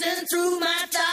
Dancing through my time.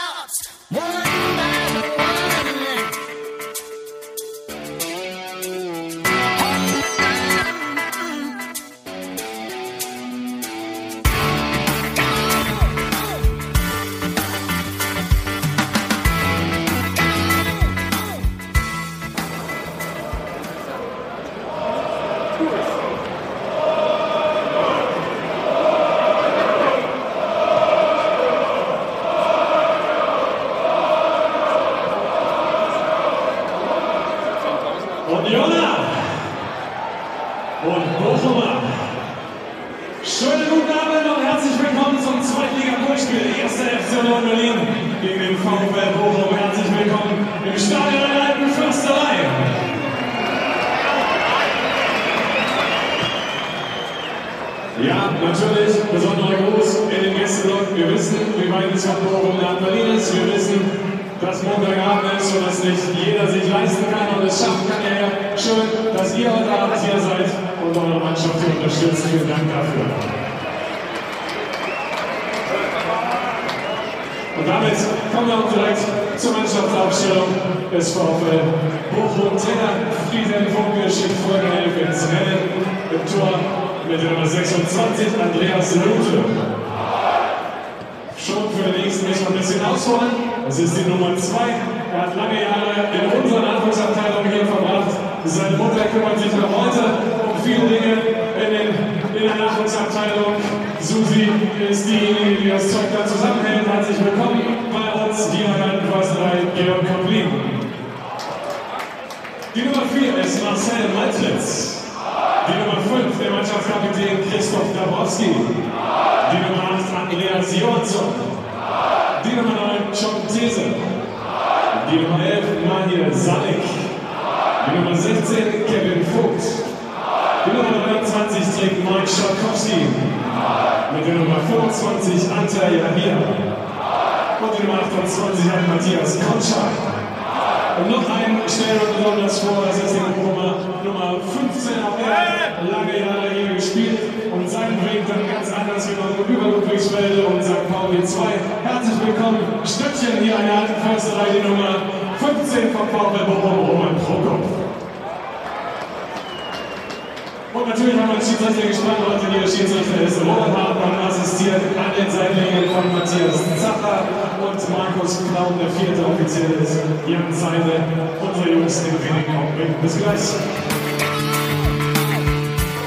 Jan Seide, unsere Jungs in wenigen Augenblicken. Bis gleich.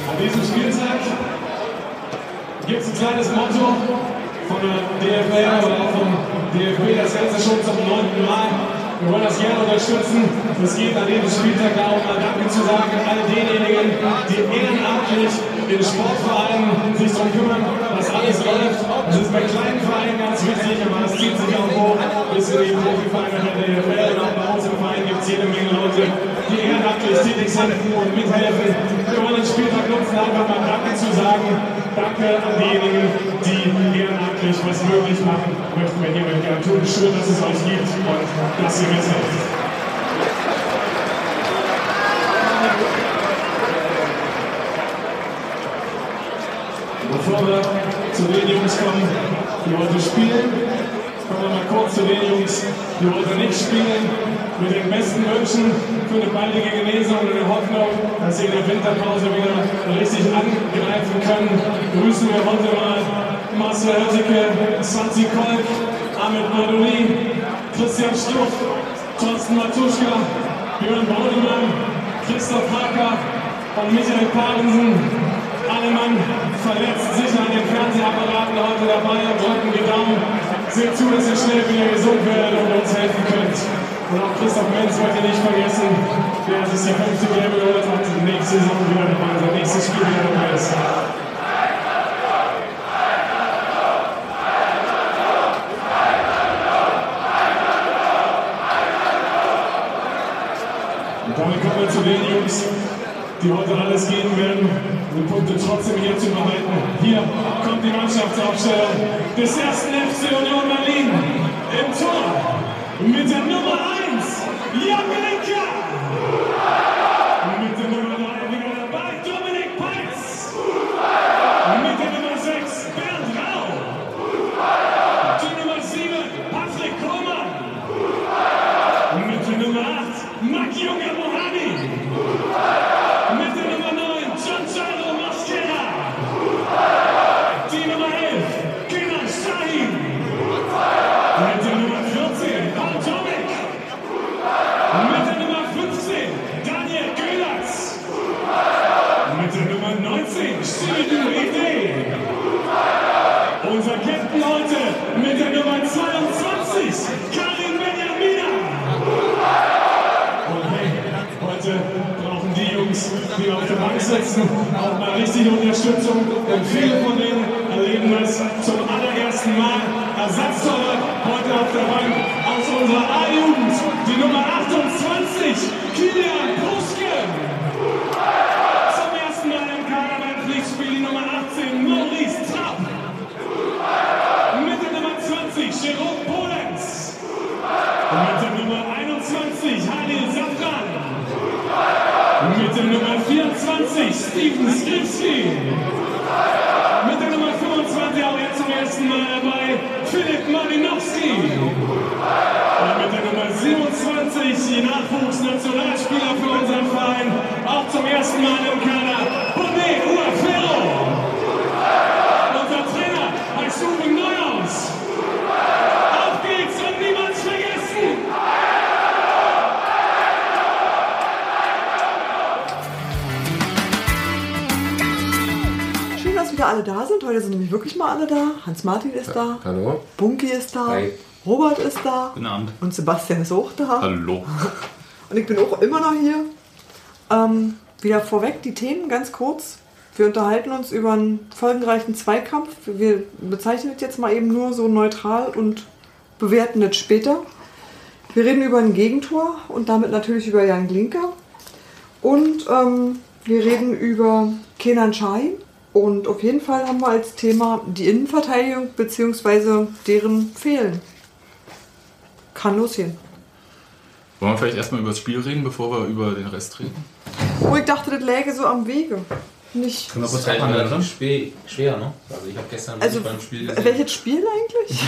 An diesem Spieltag gibt es ein kleines Motto von der DFL oder auch vom DFB, das Ganze schon zum neunten Mal. Wir wollen das gerne unterstützen. Es geht an diesem Spieltag darum, mal Danke zu sagen an all denjenigen, die ehrenamtlich in Sportvereinen sich darum kümmern, dass alles läuft. Das ist bei kleinen Vereinen ganz wichtig, aber es zieht sich auch hoch bis in die Profivereine der DFL. Und auch bei uns im Verein gibt es jede Menge Leute, die ehrenamtlich tätig sind und mithelfen. Wir wollen den Spieltag nutzen, einfach mal Danke zu sagen. Danke an diejenigen, die ehrenamtlich was möglich machen, möchten wir hiermit gerne tun. Schön, dass es euch gibt und dass ihr mithelft. Bevor wir zu den Jungs kommen, die heute spielen, kommen wir mal kurz zu den Jungs, die heute nicht spielen. Mit den besten Wünschen für eine baldige Genesung und der Hoffnung, dass sie in der Winterpause wieder richtig angreifen können. Grüßen wir heute mal Marcel Höttike, Santi Kolk, Ahmed Madouni, Christian Struff, Thorsten Matuschka, Björn Baudemann, Christoph Hacker und Michael Parensen. Alle Mann verletzt, sicher an den Fernsehapparaten heute dabei und drücken die Daumen. Seht zu, dass ihr schnell wieder gesund werdet und uns helfen könnt. Und auch Christoph Menz wollt ihr nicht vergessen, der sich die fünfte Gelbe geholt hat und nächste Saison wieder dabei, sein nächstes Spiel wieder dabei ist. Und damit kommen wir zu den Jungs, die heute alles geben werden, um die Punkte trotzdem hier zu behalten. Hier kommt die Mannschaftsaufstellung des ersten FC Union Berlin im Tor mit der Nummer 1, Jan Belenka. Profis, die auf der Bank sitzen, auch mal richtige Unterstützung. Und viele von denen erleben es zum allerersten Mal. Ersatztore heute auf der Bank aus unserer A-Jugend, die Nummer 28, Kilian Kohl. 24, Steven Skripski. Mit der Nummer 25 auch jetzt zum ersten Mal dabei, Philipp Malinowski. Und mit der Nummer 27, die Nachwuchsnationalspieler für unseren Verein, auch zum ersten Mal im Kader, alle da sind. Heute sind nämlich wirklich mal alle da. Hans-Martin ist da. Hallo? Bunky ist da. Hi. Robert ist da. Guten Abend. Und Sebastian ist auch da. Hallo. Und ich bin auch immer noch hier. Ähm, wieder vorweg die Themen ganz kurz. Wir unterhalten uns über einen folgenreichen Zweikampf. Wir bezeichnen es jetzt mal eben nur so neutral und bewerten es später. Wir reden über ein Gegentor und damit natürlich über Jan Glinker. Und ähm, wir reden über Kenan Shahin. Und auf jeden Fall haben wir als Thema die Innenverteidigung bzw. deren Fehlen. Kann losgehen. Wollen wir vielleicht erstmal über das Spiel reden, bevor wir über den Rest reden? Oh, ich dachte, das läge so am Wege. Nicht. Das ist halt relativ schwer, schwer, ne? Also ich habe gestern Also, beim Spiel gesehen, welches Spiel eigentlich?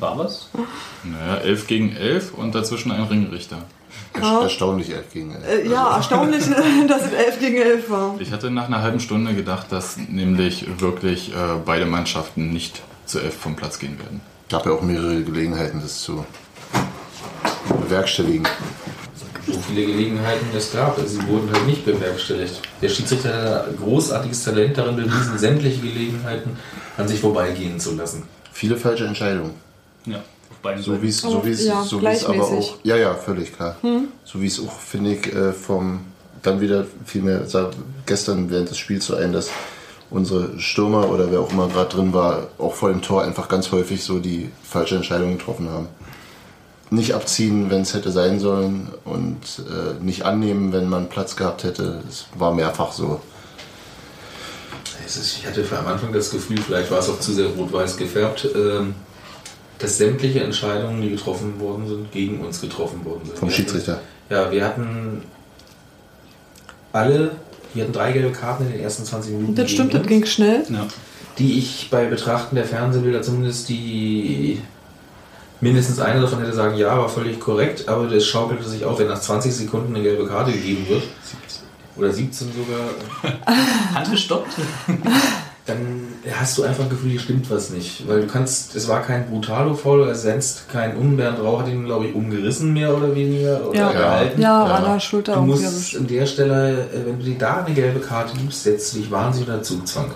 War was? Naja, 11 gegen 11 und dazwischen ein Ringrichter. Erst- Erstaunlich elf gegen elf. Äh, ja, erstaunlich, dass es 11 gegen 11 war. Ich hatte nach einer halben Stunde gedacht, dass nämlich wirklich äh, beide Mannschaften nicht zu 11 vom Platz gehen werden. gab ja auch mehrere Gelegenheiten, das zu bewerkstelligen. so viele Gelegenheiten es gab. Sie wurden halt nicht bewerkstelligt. Der Schiedsrichter hat ein großartiges Talent darin bewiesen, sämtliche Gelegenheiten an sich vorbeigehen zu lassen. Viele falsche Entscheidungen. Ja, beiden So wie es so Oh, wie's, ja, so wie's aber auch. Ja, ja, völlig klar. So wie es auch, finde ich, äh, vom. Dann wieder vielmehr, sah gestern während des Spiels so ein, dass unsere Stürmer oder wer auch immer gerade drin war, auch vor dem Tor einfach ganz häufig so die falsche Entscheidung getroffen haben. Nicht abziehen, wenn es hätte sein sollen und äh, nicht annehmen, wenn man Platz gehabt hätte. Es war mehrfach so. Ich hatte am Anfang das Gefühl, vielleicht war es auch zu sehr rot-weiß gefärbt, ähm, dass sämtliche Entscheidungen, die getroffen worden sind, gegen uns getroffen worden sind. Vom Wir Schiedsrichter. Hatten, ja, wir hatten alle, wir hatten drei gelbe Karten in den ersten 20 Minuten. Das stimmt, das ging schnell. Ja. die ich bei Betrachten der Fernsehbilder zumindest die mindestens eine davon hätte sagen, ja, war völlig korrekt, aber das schaukelte sich auf, wenn nach 20 Sekunden eine gelbe Karte gegeben wird, oder 17 sogar, Hand gestoppt? dann hast du einfach ein Gefühl, hier stimmt was nicht. Weil du kannst, es war kein Brutalo-Foul, er senzt kein um, Bernd Rau hat ihn, glaube ich, umgerissen, mehr oder weniger, oder Ja. gehalten. Ja, Ja. an der Schulter Du musst an der Stelle, äh, wenn du dir da eine gelbe Karte gibst, setzt du dich wahnsinnig unter Zugzwang.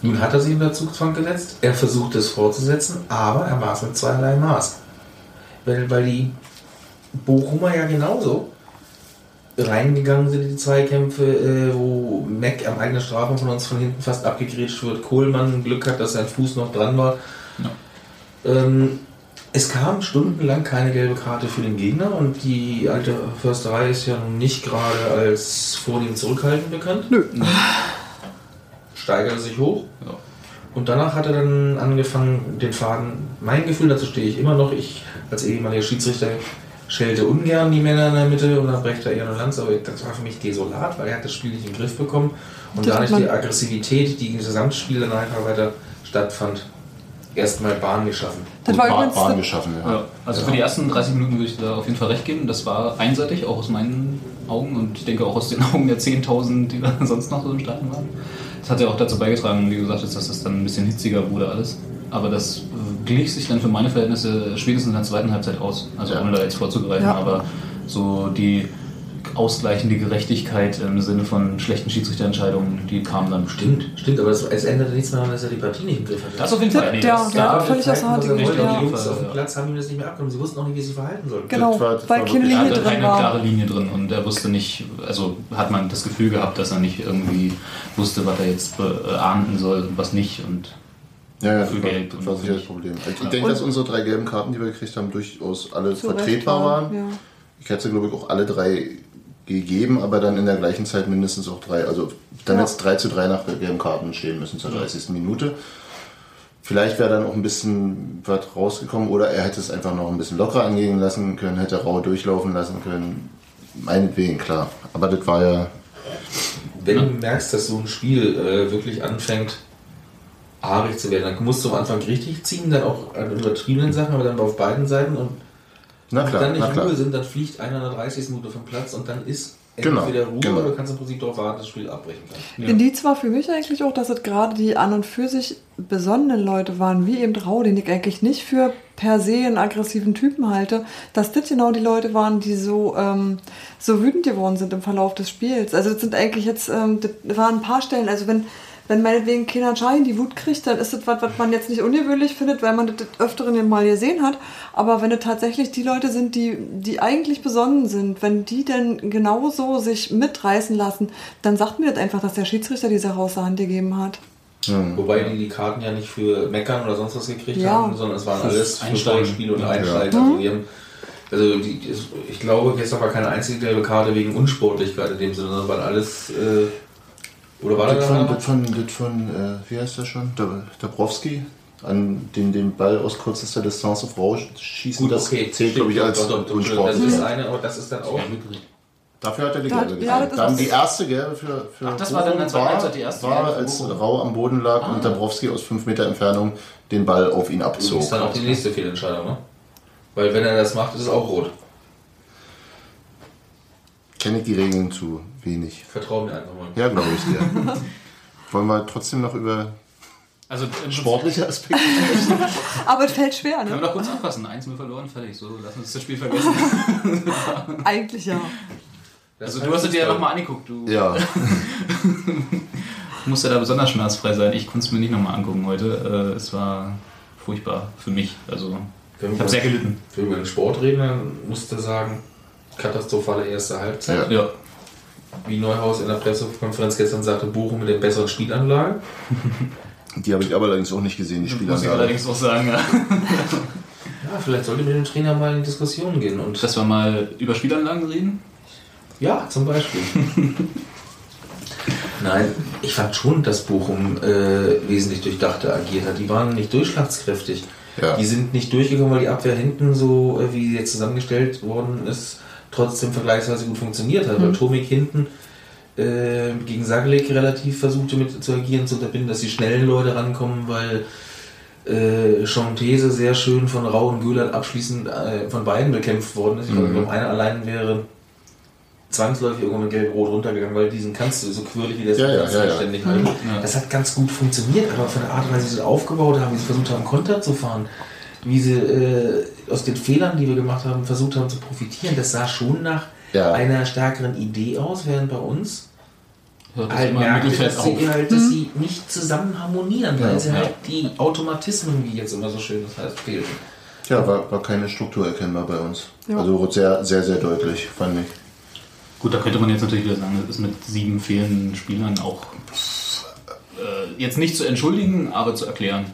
Nun hat er sich unter Zugzwang gesetzt, er versucht es fortzusetzen, aber er maß mit zweierlei Maß. Weil, weil die Bochumer ja genauso reingegangen sind in die Zweikämpfe, äh, wo Mac am eigenen Strafraum von uns von hinten fast abgegrätscht wird. Kohlmann Glück hat, dass sein Fuß noch dran war. Ähm, es kam stundenlang keine gelbe Karte für den Gegner und die alte Försterei ist ja nun nicht gerade als vornehm zurückhaltend bekannt. Nö. Steigerte sich hoch Ja. und danach hat er dann angefangen, den Faden. Mein Gefühl, dazu stehe ich immer noch. Ich als ehemaliger Schiedsrichter schelte ungern die Männer in der Mitte und dann brecht er eher eine Lanze, aber das war für mich desolat, weil er hat das Spiel nicht im Griff bekommen und Das da nicht die Aggressivität, die im Gesamtspiel dann einfach weiter stattfand, erstmal Bahn geschaffen. Das war Bahn, Bahn das- geschaffen, ja. Ja, also für die ersten 30 Minuten würde ich da auf jeden Fall recht geben. Das war einseitig, auch aus meinen Augen und ich denke auch aus den Augen der 10.000, die da sonst noch so im Stadion waren. Das hat ja auch dazu beigetragen, wie du gesagt hast, dass es dann ein bisschen hitziger wurde alles. Aber das äh, glich sich dann für meine Verhältnisse spätestens in der zweiten Halbzeit aus. Also Ja. ohne da jetzt vorzugreifen, Ja. aber so die ausgleichende Gerechtigkeit im Sinne von schlechten Schiedsrichterentscheidungen, die kamen dann bestimmt. Stimmt, stimmt, aber es, es änderte nichts mehr daran, dass er die Partie nicht im Griff hatte. Das auf jeden Fall. Nee, Der- das, der da, hat völlig aus der Hand ja. Die Jungs auf Ja. dem Platz haben ihm das nicht mehr abgenommen. Sie wussten auch nicht, wie sie sich verhalten sollten. Genau, Das war- das weil keine er Linie hatte drin keine war. klare Linie drin und er wusste nicht, also hat man das Gefühl gehabt, dass er nicht irgendwie wusste, was er jetzt beahnden soll und was nicht. Und Ja, ja, Für das war, Geld das war sicher das. Problem. Ich Ja. denke, dass unsere drei gelben Karten, die wir gekriegt haben, durchaus alle Zu Recht vertretbar waren. Ja. Ich hätte, glaube ich, auch alle drei gegeben, aber dann in der gleichen Zeit mindestens auch drei. Also dann Ja. jetzt 3 zu 3 nach gelben Karten stehen müssen zur 30. Minute. Vielleicht wäre dann auch ein bisschen was rausgekommen oder er hätte es einfach noch ein bisschen lockerer angehen lassen können, hätte rau durchlaufen lassen können. Meinetwegen, klar. Aber das war ja. Wenn du merkst, dass so ein Spiel äh, wirklich anfängt, haarig zu werden, dann musst du am Anfang richtig ziehen, dann auch an übertriebenen Sachen, aber dann auf beiden Seiten und Na wenn klar, dann na nicht. Ruhe sind, dann fliegt einer in der 30. Minute vom Platz und dann ist Genau, entweder Ruhe genau. oder du kannst im Prinzip darauf warten, dass das Spiel abbrechen kann. Indiz war für mich eigentlich auch, dass es gerade die an und für sich besonnenen Leute waren, wie eben Rau, den ich eigentlich nicht für per se einen aggressiven Typen halte, dass das genau die Leute waren, die so, ähm, so wütend geworden sind im Verlauf des Spiels. Also das sind eigentlich jetzt, ähm, das waren ein paar Stellen, also wenn, wenn meinetwegen Kenan Schein die Wut kriegt, dann ist das was, was man jetzt nicht ungewöhnlich findet, weil man das Öfteren mal gesehen hat. Aber wenn es tatsächlich die Leute sind, die, die eigentlich besonnen sind, wenn die denn genauso sich mitreißen lassen, dann sagt mir das einfach, dass der Schiedsrichter diese Sache aus der Hand gegeben hat. Wobei die die Karten ja nicht für Meckern oder sonst was gekriegt Ja. haben, sondern es waren alles für Einsteigen. Spiel und Ja. Einsteigen. Also, also die, die- ich glaube, gestern war keine einzige gelbe Karte wegen Unsportlichkeit in dem Sinne, sondern waren alles. Äh, oder war da Das noch von, das von, das von äh, wie heißt der schon? Dabrowski, an den den Ball aus kürzester Distanz auf Rausch schießen. Gut, das okay. zählt, glaube ich, als unsportlich. Das ist eine, aber das ist dann auch. Dafür hat er die Da- gelbe ja, gekriegt. das ist Dann die erste gelbe für, für Ach, das war dann zweiten war, Halbzeit die erste war als Bochum. Rau am Boden lag und Dabrowski aus 5 Meter Entfernung den Ball auf ihn Das abzog. ist dann auch die nächste Fehlentscheidung, ne? Weil wenn er das macht, ist es auch rot. Kenne ich die Regeln zu wenig. Vertrau mir einfach mal. Ja, glaube ich dir. Wollen wir trotzdem noch über Also sportliche Aspekte sprechen? Aber es fällt schwer, Können wir ne? doch kurz abfassen. 1-0 verloren, fertig. So, lass uns das Spiel vergessen. Eigentlich ja. Also du hast es dir ja nochmal angeguckt. Du Ja, musst ja da besonders schmerzfrei sein. Ich konnte es mir nicht nochmal angucken heute. Äh, Es war furchtbar für mich. Also ich habe sehr gelitten. Wenn wir über den Sport reden, dann musst du sagen, katastrophale erste Halbzeit. Ja. Ja. Wie Neuhaus in der Pressekonferenz gestern sagte, Bochum mit der besseren Spielanlage. die habe ich aber allerdings auch nicht gesehen, die Muss ich allerdings auch sagen, ja. Ja, vielleicht sollte mit dem Trainer mal in Diskussionen gehen. Und dass wir mal über Spielanlagen reden. ja, zum Beispiel. Nein, ich fand schon, dass Bochum äh, wesentlich durchdachter agiert hat. Die waren nicht durchschlagskräftig. Ja. Die sind nicht durchgekommen, weil die Abwehr hinten so, äh, wie sie jetzt zusammengestellt worden ist, trotzdem vergleichsweise gut funktioniert hat. Weil Tomik hinten äh, gegen Saglik relativ versuchte mit zu agieren, zu unterbinden, dass die schnellen Leute rankommen, weil äh, Chontese sehr schön von Rau und Güllert abschließend äh, von beiden bekämpft worden ist. Ich Mhm. glaube, einer allein wäre zwangsläufig irgendwann mit Gelb-Rot runtergegangen, weil diesen kannst du so quirlig wie das Ja, ja, ja, ständig halten. Ja. Das hat ganz gut funktioniert, aber von der Art und Weise, wie sie es aufgebaut haben, wie sie versucht haben, Konter zu fahren, wie sie äh, aus den Fehlern, die wir gemacht haben, versucht haben zu profitieren, das sah schon nach Ja. einer stärkeren Idee aus, während bei uns Hört halt merkte, dass, auf. sie, halt, dass sie nicht zusammen harmonieren, weil Ja. sie halt die Automatismen, wie jetzt immer so schön das heißt, fehlten. Ja, war, war keine Struktur erkennbar bei uns. Ja. Also sehr, sehr, sehr deutlich, fand ich. Gut, da könnte man jetzt natürlich wieder sagen, das ist mit sieben fehlenden Spielern auch äh, jetzt nicht zu entschuldigen, aber zu erklären.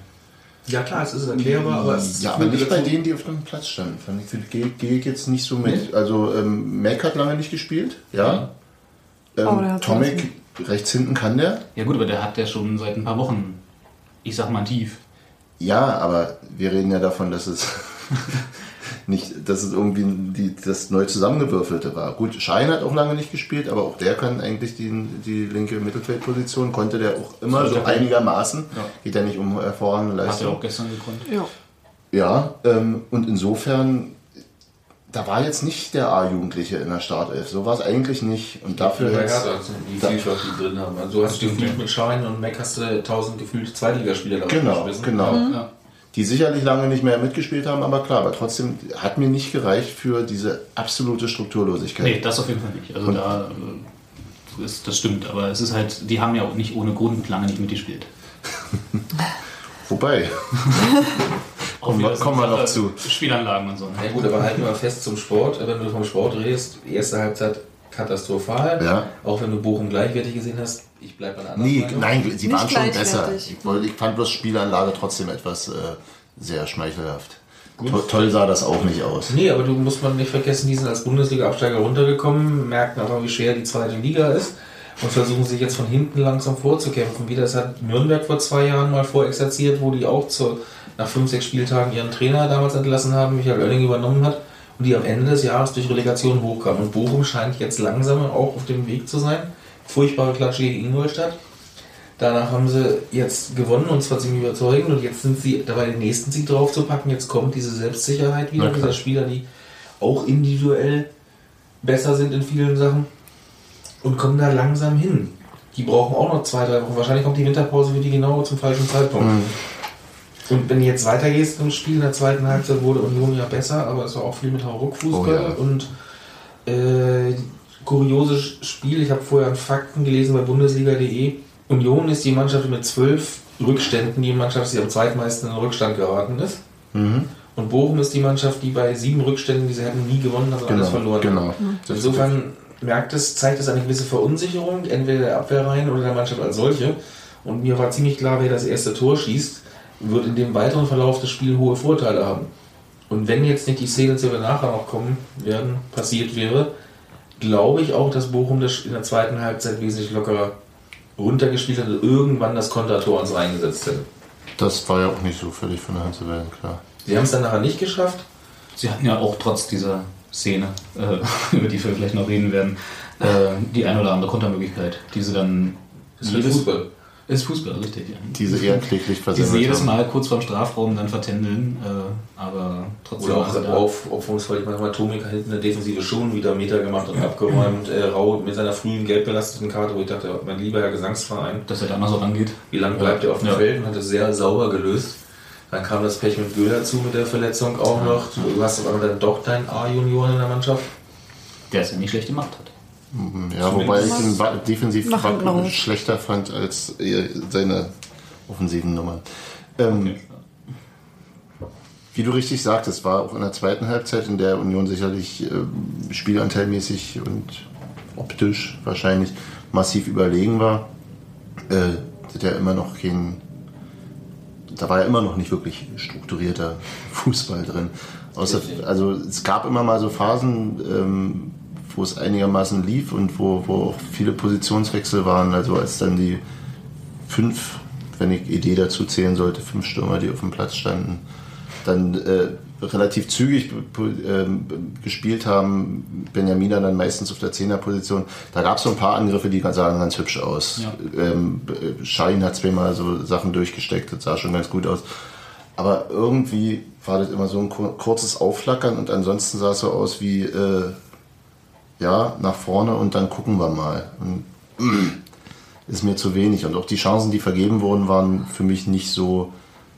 Ja klar, es ist erklärbar, aber es Ja, aber nicht bei denen, die auf dem Platz standen. Fand ich, gehe geh ich jetzt nicht so mit. Also ähm, Mac hat lange nicht gespielt, ja. Der Ähm, hat Tomic rechts hinten kann der. Ja gut, aber der hat ja schon seit ein paar Wochen, ich sag mal tief. Ja, aber wir reden ja davon, dass es nicht, dass es irgendwie die, das neu zusammengewürfelte war. Gut, Schein hat auch lange nicht gespielt, aber auch der kann eigentlich die, die linke Mittelfeldposition, konnte der auch immer so er einigermaßen. Ja. Geht ja nicht um hervorragende Hat er Leistung. auch gestern gekonnt. Ja. Ja, ähm, und insofern, da war jetzt nicht der A-Jugendliche in der Startelf. So war es eigentlich nicht. Und dafür Ja, hätt's- ja, die da- Vielfalt, die drin haben. Also du hast stimmt, gefühlt mit Schein und Mac hast du tausend gefühlt Zweitligaspieler da Genau, genau. Ja. Die sicherlich lange nicht mehr mitgespielt haben, aber klar, aber trotzdem hat mir nicht gereicht für diese absolute Strukturlosigkeit. Nee, das auf jeden Fall nicht. Also da äh, ist, das stimmt, aber es ist halt, die haben ja auch nicht ohne Grund lange nicht mitgespielt. Wobei, Kommen wir- kommen wir noch zu. Spielanlagen und so. Ja gut, aber halten wir fest zum Sport. Wenn du vom Sport redest, die erste Halbzeit katastrophal. Ja. Auch wenn du Bochum gleichwertig gesehen hast, ich bleibe an anderen nee, Meinung. nein, sie Nicht waren schon besser. Ich, wollte- ich fand bloß Spielanlage trotzdem etwas äh, sehr schmeichelhaft. To toll sah das auch nicht aus. Nee, aber du musst man nicht vergessen, die sind als Bundesliga-Absteiger runtergekommen, merken aber, wie schwer die zweite Liga ist und versuchen sich jetzt von hinten langsam vorzukämpfen. Wie das hat Nürnberg vor zwei Jahren mal vorexerziert, wo die auch zu, nach fünf, sechs Spieltagen ihren Trainer damals entlassen haben, Michael Oelling übernommen hat und die am Ende des Jahres durch Relegation hochkamen. Und Bochum scheint jetzt langsam auch auf dem Weg zu sein. Furchtbare Klatsche gegen Ingolstadt. Danach haben sie jetzt gewonnen und zwar ziemlich überzeugend und jetzt sind sie dabei, den nächsten Sieg drauf zu packen. Jetzt kommt diese Selbstsicherheit wieder, dieser Spieler, die auch individuell besser sind in vielen Sachen und kommen da langsam hin. Die brauchen auch noch zwei, drei Wochen. Wahrscheinlich kommt die Winterpause für die genau zum falschen Zeitpunkt. Und wenn du jetzt weitergehst im Spiel in der zweiten Halbzeit, wurde Union ja besser, aber es war auch viel mit Hauruck-Fußball Oh ja. und äh, kurioses Spiel. Ich habe vorher an Fakten gelesen bei Bundesliga.de. Union ist die Mannschaft mit zwölf Rückständen, die Mannschaft, die am zweitmeisten in den Rückstand geraten ist. Mhm. Und Bochum ist die Mannschaft, die bei sieben Rückständen, die sie hätten nie gewonnen, alles Genau, verloren. genau. Insofern merkt es, zeigt es eine gewisse Verunsicherung, entweder der Abwehrreihen oder der Mannschaft als solche. Und mir war ziemlich klar, wer das erste Tor schießt, wird in dem weiteren Verlauf des Spiels hohe Vorteile haben. Und wenn jetzt nicht die Szenen, zu der wir nachher noch kommen werden, passiert wäre, glaube ich auch, dass Bochum das in der zweiten Halbzeit wesentlich lockerer runtergespielt hat und irgendwann das Kontertor uns reingesetzt hätte. Das war ja auch nicht so völlig von der Hand zu werden, klar. Sie haben es dann nachher nicht geschafft. Sie hatten ja auch trotz dieser Szene, äh, über die wir vielleicht noch reden werden, äh, die eine oder andere Kontermöglichkeit, die sie dann. Das ist Fußball. Ist Fußball, richtig, ja. Diese eher kläglich Die sie jedes. Mal kurz vorm Strafraum dann vertändeln, äh, aber trotzdem. Oder auch auf, offensichtlich manchmal Tomik hinten in der Defensive schon wieder Meter gemacht und abgeräumt. Äh, Rau mit seiner frühen gelb belasteten Karte, wo ich dachte, mein lieber Herr Gesangsverein, dass er da mal so rangeht. wie lange bleibt er auf dem Ja. Feld und hat es sehr sauber gelöst. Dann kam das Pech mit Göhl dazu mit der Verletzung auch noch. Du hast auf einmal dann doch deinen A-Junioren in der Mannschaft. Der es ja nicht schlecht gemacht hat. Ja, wobei ich ihn defensiv Nach hinten wa- raus. schlechter fand als eher seine offensiven Nummern. Ähm, Wie du richtig sagtest, war auch in der zweiten Halbzeit, in der Union sicherlich ähm, spielanteilmäßig und optisch wahrscheinlich massiv überlegen war, äh, hat ja immer noch kein, da war ja immer noch nicht wirklich strukturierter Fußball drin. Außer, also es gab immer mal so Phasen, ähm, wo es einigermaßen lief und wo, wo auch viele Positionswechsel waren. Also als dann die fünf, wenn ich Idee dazu zählen sollte, fünf Stürmer, die auf dem Platz standen, dann äh, relativ zügig ähm, gespielt haben, Benjamina dann meistens auf der Zehnerposition. Da gab es so ein paar Angriffe, die sahen ganz hübsch aus. Ja. Ähm, Schein hat zweimal so Sachen durchgesteckt, das sah schon ganz gut aus. Aber irgendwie war das immer so ein kur- kurzes Aufflackern und ansonsten sah es so aus wie, äh, ja, nach vorne und dann gucken wir mal. Und, ist mir zu wenig. Und auch die Chancen, die vergeben wurden, waren für mich nicht so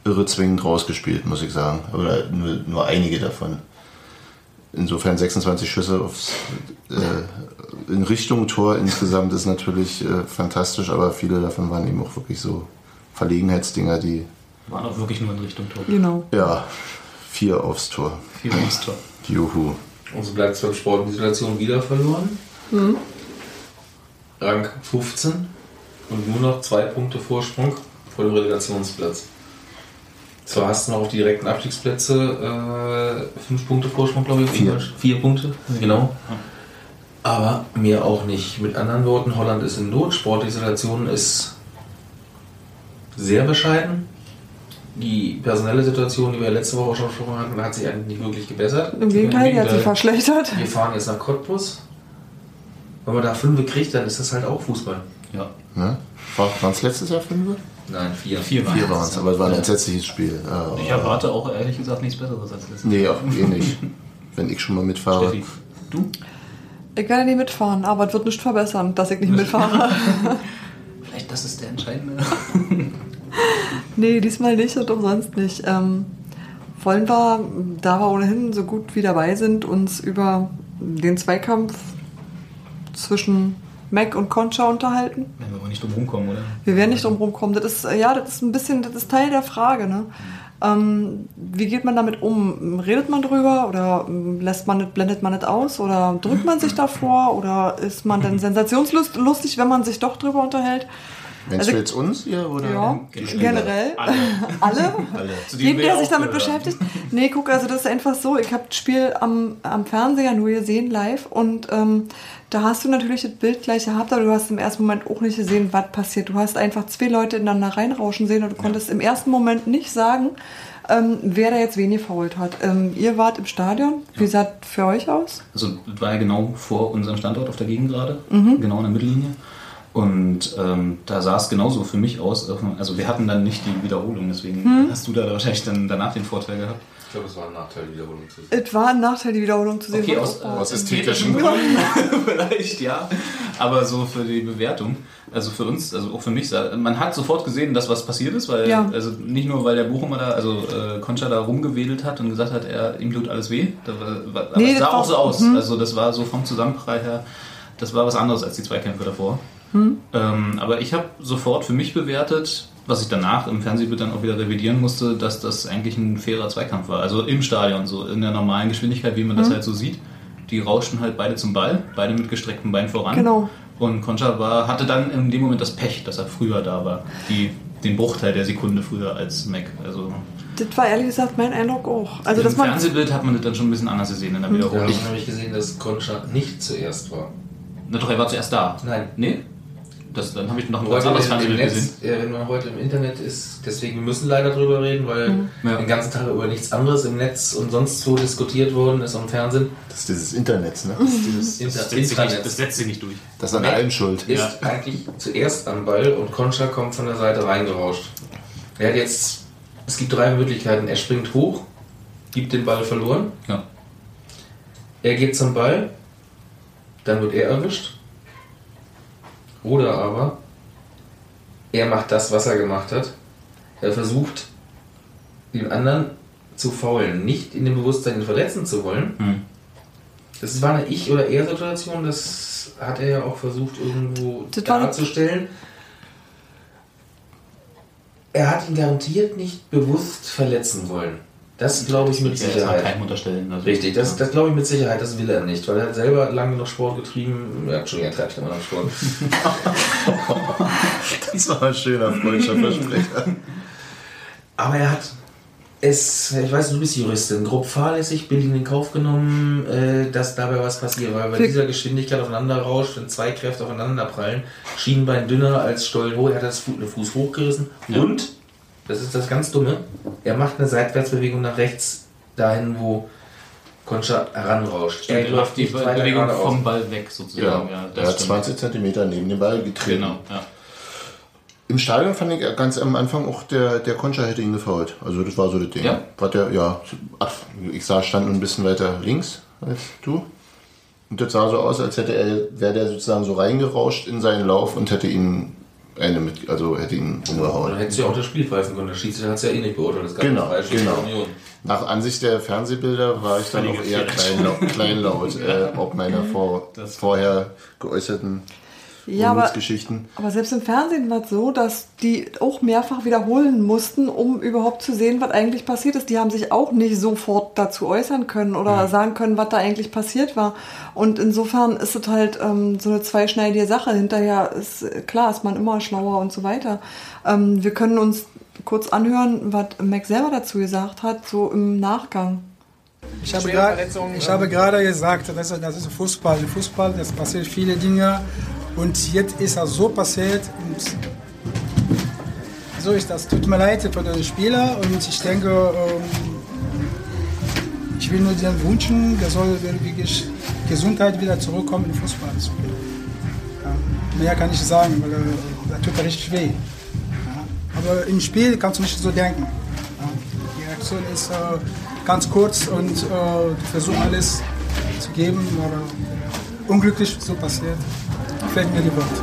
irre zwingend rausgespielt, muss ich sagen. Oder nur, nur einige davon. Insofern 26 Schüsse aufs, äh, in Richtung Tor insgesamt ist natürlich äh, fantastisch, aber viele davon waren eben auch wirklich so Verlegenheitsdinger, die, Waren auch wirklich nur in Richtung Tor. Genau. ja, vier aufs Tor. Viel ins Tor. Juhu. Und so bleibt es beim Sport Situation wieder verloren. Rang 15 und nur noch zwei Punkte Vorsprung vor dem Relegationsplatz. Zwar hast du noch auf die direkten Abstiegsplätze äh, fünf Punkte Vorsprung, glaube ich. Vier. Vier Punkte, genau. Aber mehr auch nicht. Mit anderen Worten, Holland ist in Not. Sportliche Situation ist sehr bescheiden. Die personelle Situation, die wir letzte Woche schon besprochen hatten, hat sich eigentlich nicht wirklich gebessert. Im Gegenteil, die hat sich verschlechtert. Wir fahren jetzt nach Cottbus. Wenn man da fünf kriegt, dann ist das halt auch Fußball. Ja. Ne? War es letztes Jahr fünf? Nein, vier. Vier waren Vier waren es, aber es war ein entsetzliches Spiel. Ja, Ich erwarte auch ehrlich gesagt nichts Besseres als letztes Nee, auch eh nicht. Wenn ich schon mal mitfahre. Steffi, du? Ich werde nicht mitfahren, aber es wird nicht verbessern, dass ich nicht mitfahre. Vielleicht das ist der entscheidende. Nee, diesmal nicht und auch sonst nicht. Ähm, wollen wir, da wir ohnehin so gut wie dabei sind, uns über den Zweikampf zwischen Mac und Concha unterhalten? Wenn wir aber nicht drum rumkommen, oder? Wir werden nicht drum rumkommen. Das ist, ja, das ist ein bisschen, das ist Teil der Frage, ne? Ähm, wie geht man damit um? Redet man drüber oder ähm, lässt man blendet man das aus oder drückt man sich davor oder ist man dann sensationslustig, wenn man sich doch drüber unterhält? Meinst Also- du jetzt uns hier oder Ja, die Spieler? generell. Alle? Alle. Denen Jeden, der ja sich damit gehören. beschäftigt. Nee, guck, also das ist einfach so. Ich habe das Spiel am, am Fernseher nur gesehen, live. Und ähm, da hast du natürlich das Bild gleich gehabt, aber du hast im ersten Moment auch nicht gesehen, was passiert. Du hast einfach zwei Leute ineinander reinrauschen sehen und du konntest im ersten Moment nicht sagen, ähm, wer da jetzt wen gefault hat. Ähm, ihr wart im Stadion. Wie sah das für euch aus? Also das war ja genau vor unserem Standort auf der Gegend gerade, Mhm. genau in der Mittellinie. Und ähm, da sah es genauso für mich aus. Also wir hatten dann nicht die Wiederholung, deswegen Mhm. hast du da wahrscheinlich dann danach den Vorteil gehabt. Ich glaube, es war ein Nachteil, die Wiederholung zu sehen. Es war ein Nachteil, die Wiederholung zu sehen. Okay, Was aus, auch- Aus ästhetischen Gründen vielleicht, ja. Aber so für die Bewertung, also für uns, also auch für mich, man hat sofort gesehen, dass was passiert ist, weil, Ja. also nicht nur, weil der Bochumer da, also äh, Concha da rumgewedelt hat und gesagt hat, er, ihm tut alles weh. Da war, war, aber Nee, es das sah auch so aus. mhm. Also das war so vom Zusammenprall her, das war was anderes als die Zweikämpfe davor. Mhm. Ähm, aber ich habe sofort für mich bewertet, was ich danach im Fernsehbild dann auch wieder revidieren musste, dass das eigentlich ein fairer Zweikampf war. Also im Stadion, so in der normalen Geschwindigkeit, wie man das halt so sieht. Die rauschten halt beide zum Ball, beide mit gestrecktem Bein voran. Genau. Und Concha war, hatte dann in dem Moment das Pech, dass er früher da war. Die, den Bruchteil der Sekunde früher als Mac. Also Das war ehrlich gesagt mein Eindruck auch. Also, im. Fernsehbild hat man das dann schon ein bisschen anders gesehen in der Da Wiederholung. habe ich gesehen, dass Concha nicht zuerst war. Na doch, er war zuerst da. Nein. Nee? Das, dann habe ich noch ein ganz anderes Fernsehbild gesehen. Wenn man heute im Internet ist, deswegen wir müssen leider drüber reden, weil Mhm. Ja. den ganzen Tag über nichts anderes im Netz und sonst wo diskutiert worden ist am Fernsehen. Das ist dieses Internet, ne? Das ist, dieses, Inter Das setzt, sich Intranet nicht, das setzt sich nicht durch. das ist an allem schuld. ist eigentlich zuerst am Ball und Concha kommt von der Seite reingerauscht. Er hat jetzt, es gibt drei Möglichkeiten. Er springt hoch, gibt den Ball verloren, Ja. er geht zum Ball, dann wird er erwischt. Oder aber er macht das, was er gemacht hat. Er versucht, den anderen zu faulen, nicht in dem Bewusstsein, ihn verletzen zu wollen. Hm. Das war eine Ich- oder Er-Situation, das hat er ja auch versucht irgendwo darzustellen. Er hat ihn garantiert nicht bewusst verletzen wollen. Das glaube ich mit Ja, das kann Sicherheit. keinem unterstellen. Also, Richtig, das, ja. das glaube ich mit Sicherheit, das will er nicht, weil er hat selber lange noch Sport getrieben. Er hat schon, er treibt immer noch Sport. Das war ein schöner freudscher Versprecher. Aber er hat es, ich weiß, du bist Juristin, grob fahrlässig, billig in den Kauf genommen, äh, dass dabei was passiert, weil bei dieser Geschwindigkeit aufeinander rauscht, wenn zwei Kräfte aufeinander prallen, Schienbein dünner als Stollen hoch, er hat das Fuß hochgerissen Ja. und, das ist das ganz Dumme, er macht eine Seitwärtsbewegung nach rechts, dahin, wo Concha heranrauscht. Er läuft die Bewegung vom Ball weg sozusagen. Ja, Ja, er hat 20 Zentimeter neben dem Ball getreten. Genau, ja. Im Stadion fand ich ganz am Anfang auch, der, der Concha hätte ihn gefault. Also das war so das Ding. Ja? War der, ja, ach, ich sah, stand ein bisschen weiter links als du. Und das sah so aus, als hätte er, wäre der sozusagen so reingerauscht in seinen Lauf und hätte ihn eine mit, also hätte ihn Dann umgehauen. hättest du ja auch das Spiel pfeifen können. Der Schiedsrichter hat es ja eh nicht beurteilt. Das gab Genau, genau. Union. Nach Ansicht der Fernsehbilder war ich dann auch eher kleinlaut, kleinlaut äh, ob meiner vor, Das- vorher geäußerten Ja, aber, Geschichten. aber selbst im Fernsehen war es so, dass die auch mehrfach wiederholen mussten, um überhaupt zu sehen, was eigentlich passiert ist. Die haben sich auch nicht sofort dazu äußern können oder sagen können, was da eigentlich passiert war. Und insofern ist es halt ähm, so eine zweischneidige Sache. Hinterher ist klar, ist man immer schlauer und so weiter. Ähm, wir können uns kurz anhören, was Mac selber dazu gesagt hat, so im Nachgang. Ich habe, gerade, ich habe gerade gesagt, das ist, das ist Fußball. Fußball, das passiert viele Dinge. Und jetzt ist das so passiert. Und so ist das. Tut mir leid für den Spieler. Und ich denke, ähm, ich will nur den wünschen, der soll wirklich Gesundheit wieder zurückkommen in Fußball. Ja, mehr kann ich sagen, weil äh, das tut richtig weh. Ja, aber im Spiel kannst du nicht so denken. Ja, die Reaktion ist äh, ganz kurz und äh, du versuchst alles zu geben, aber unglücklich so passiert. Fällt mir die Worte.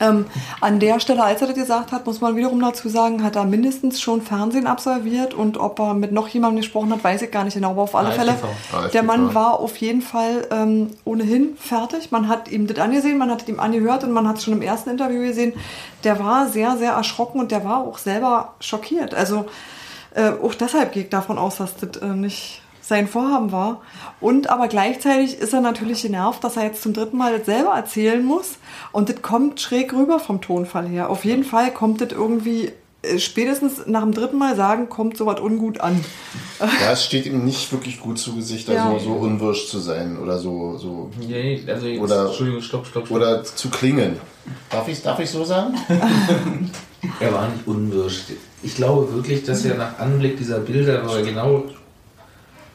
Ähm, an der Stelle, als er das gesagt hat, muss man wiederum dazu sagen, hat er mindestens schon Fernsehen absolviert und ob er mit noch jemandem gesprochen hat, weiß ich gar nicht genau. Aber auf alle AfTV. Fälle, der Mann war auf jeden Fall ähm, ohnehin fertig. Man hat ihm das angesehen, man hat es ihm angehört und man hat es schon im ersten Interview gesehen. Der war sehr, sehr erschrocken und der war auch selber schockiert. Also äh, auch deshalb gehe ich davon aus, dass das äh, nicht sein Vorhaben war. Und aber gleichzeitig ist er natürlich genervt, dass er jetzt zum dritten Mal das selber erzählen muss. Und das kommt schräg rüber vom Tonfall her. Auf jeden Fall kommt das irgendwie, äh, spätestens nach dem dritten Mal sagen, kommt sowas ungut an. Ja, es steht ihm nicht wirklich gut zu Gesicht, Ja. also so unwirsch zu sein oder so, so Nee, also jetzt, Oder- Entschuldigung, stopp, stopp, stopp. oder zu klingen. Darf ich, darf ich so sagen? Er war nicht unwirsch. Ich glaube wirklich, dass er nach Anblick dieser Bilder, wo er genau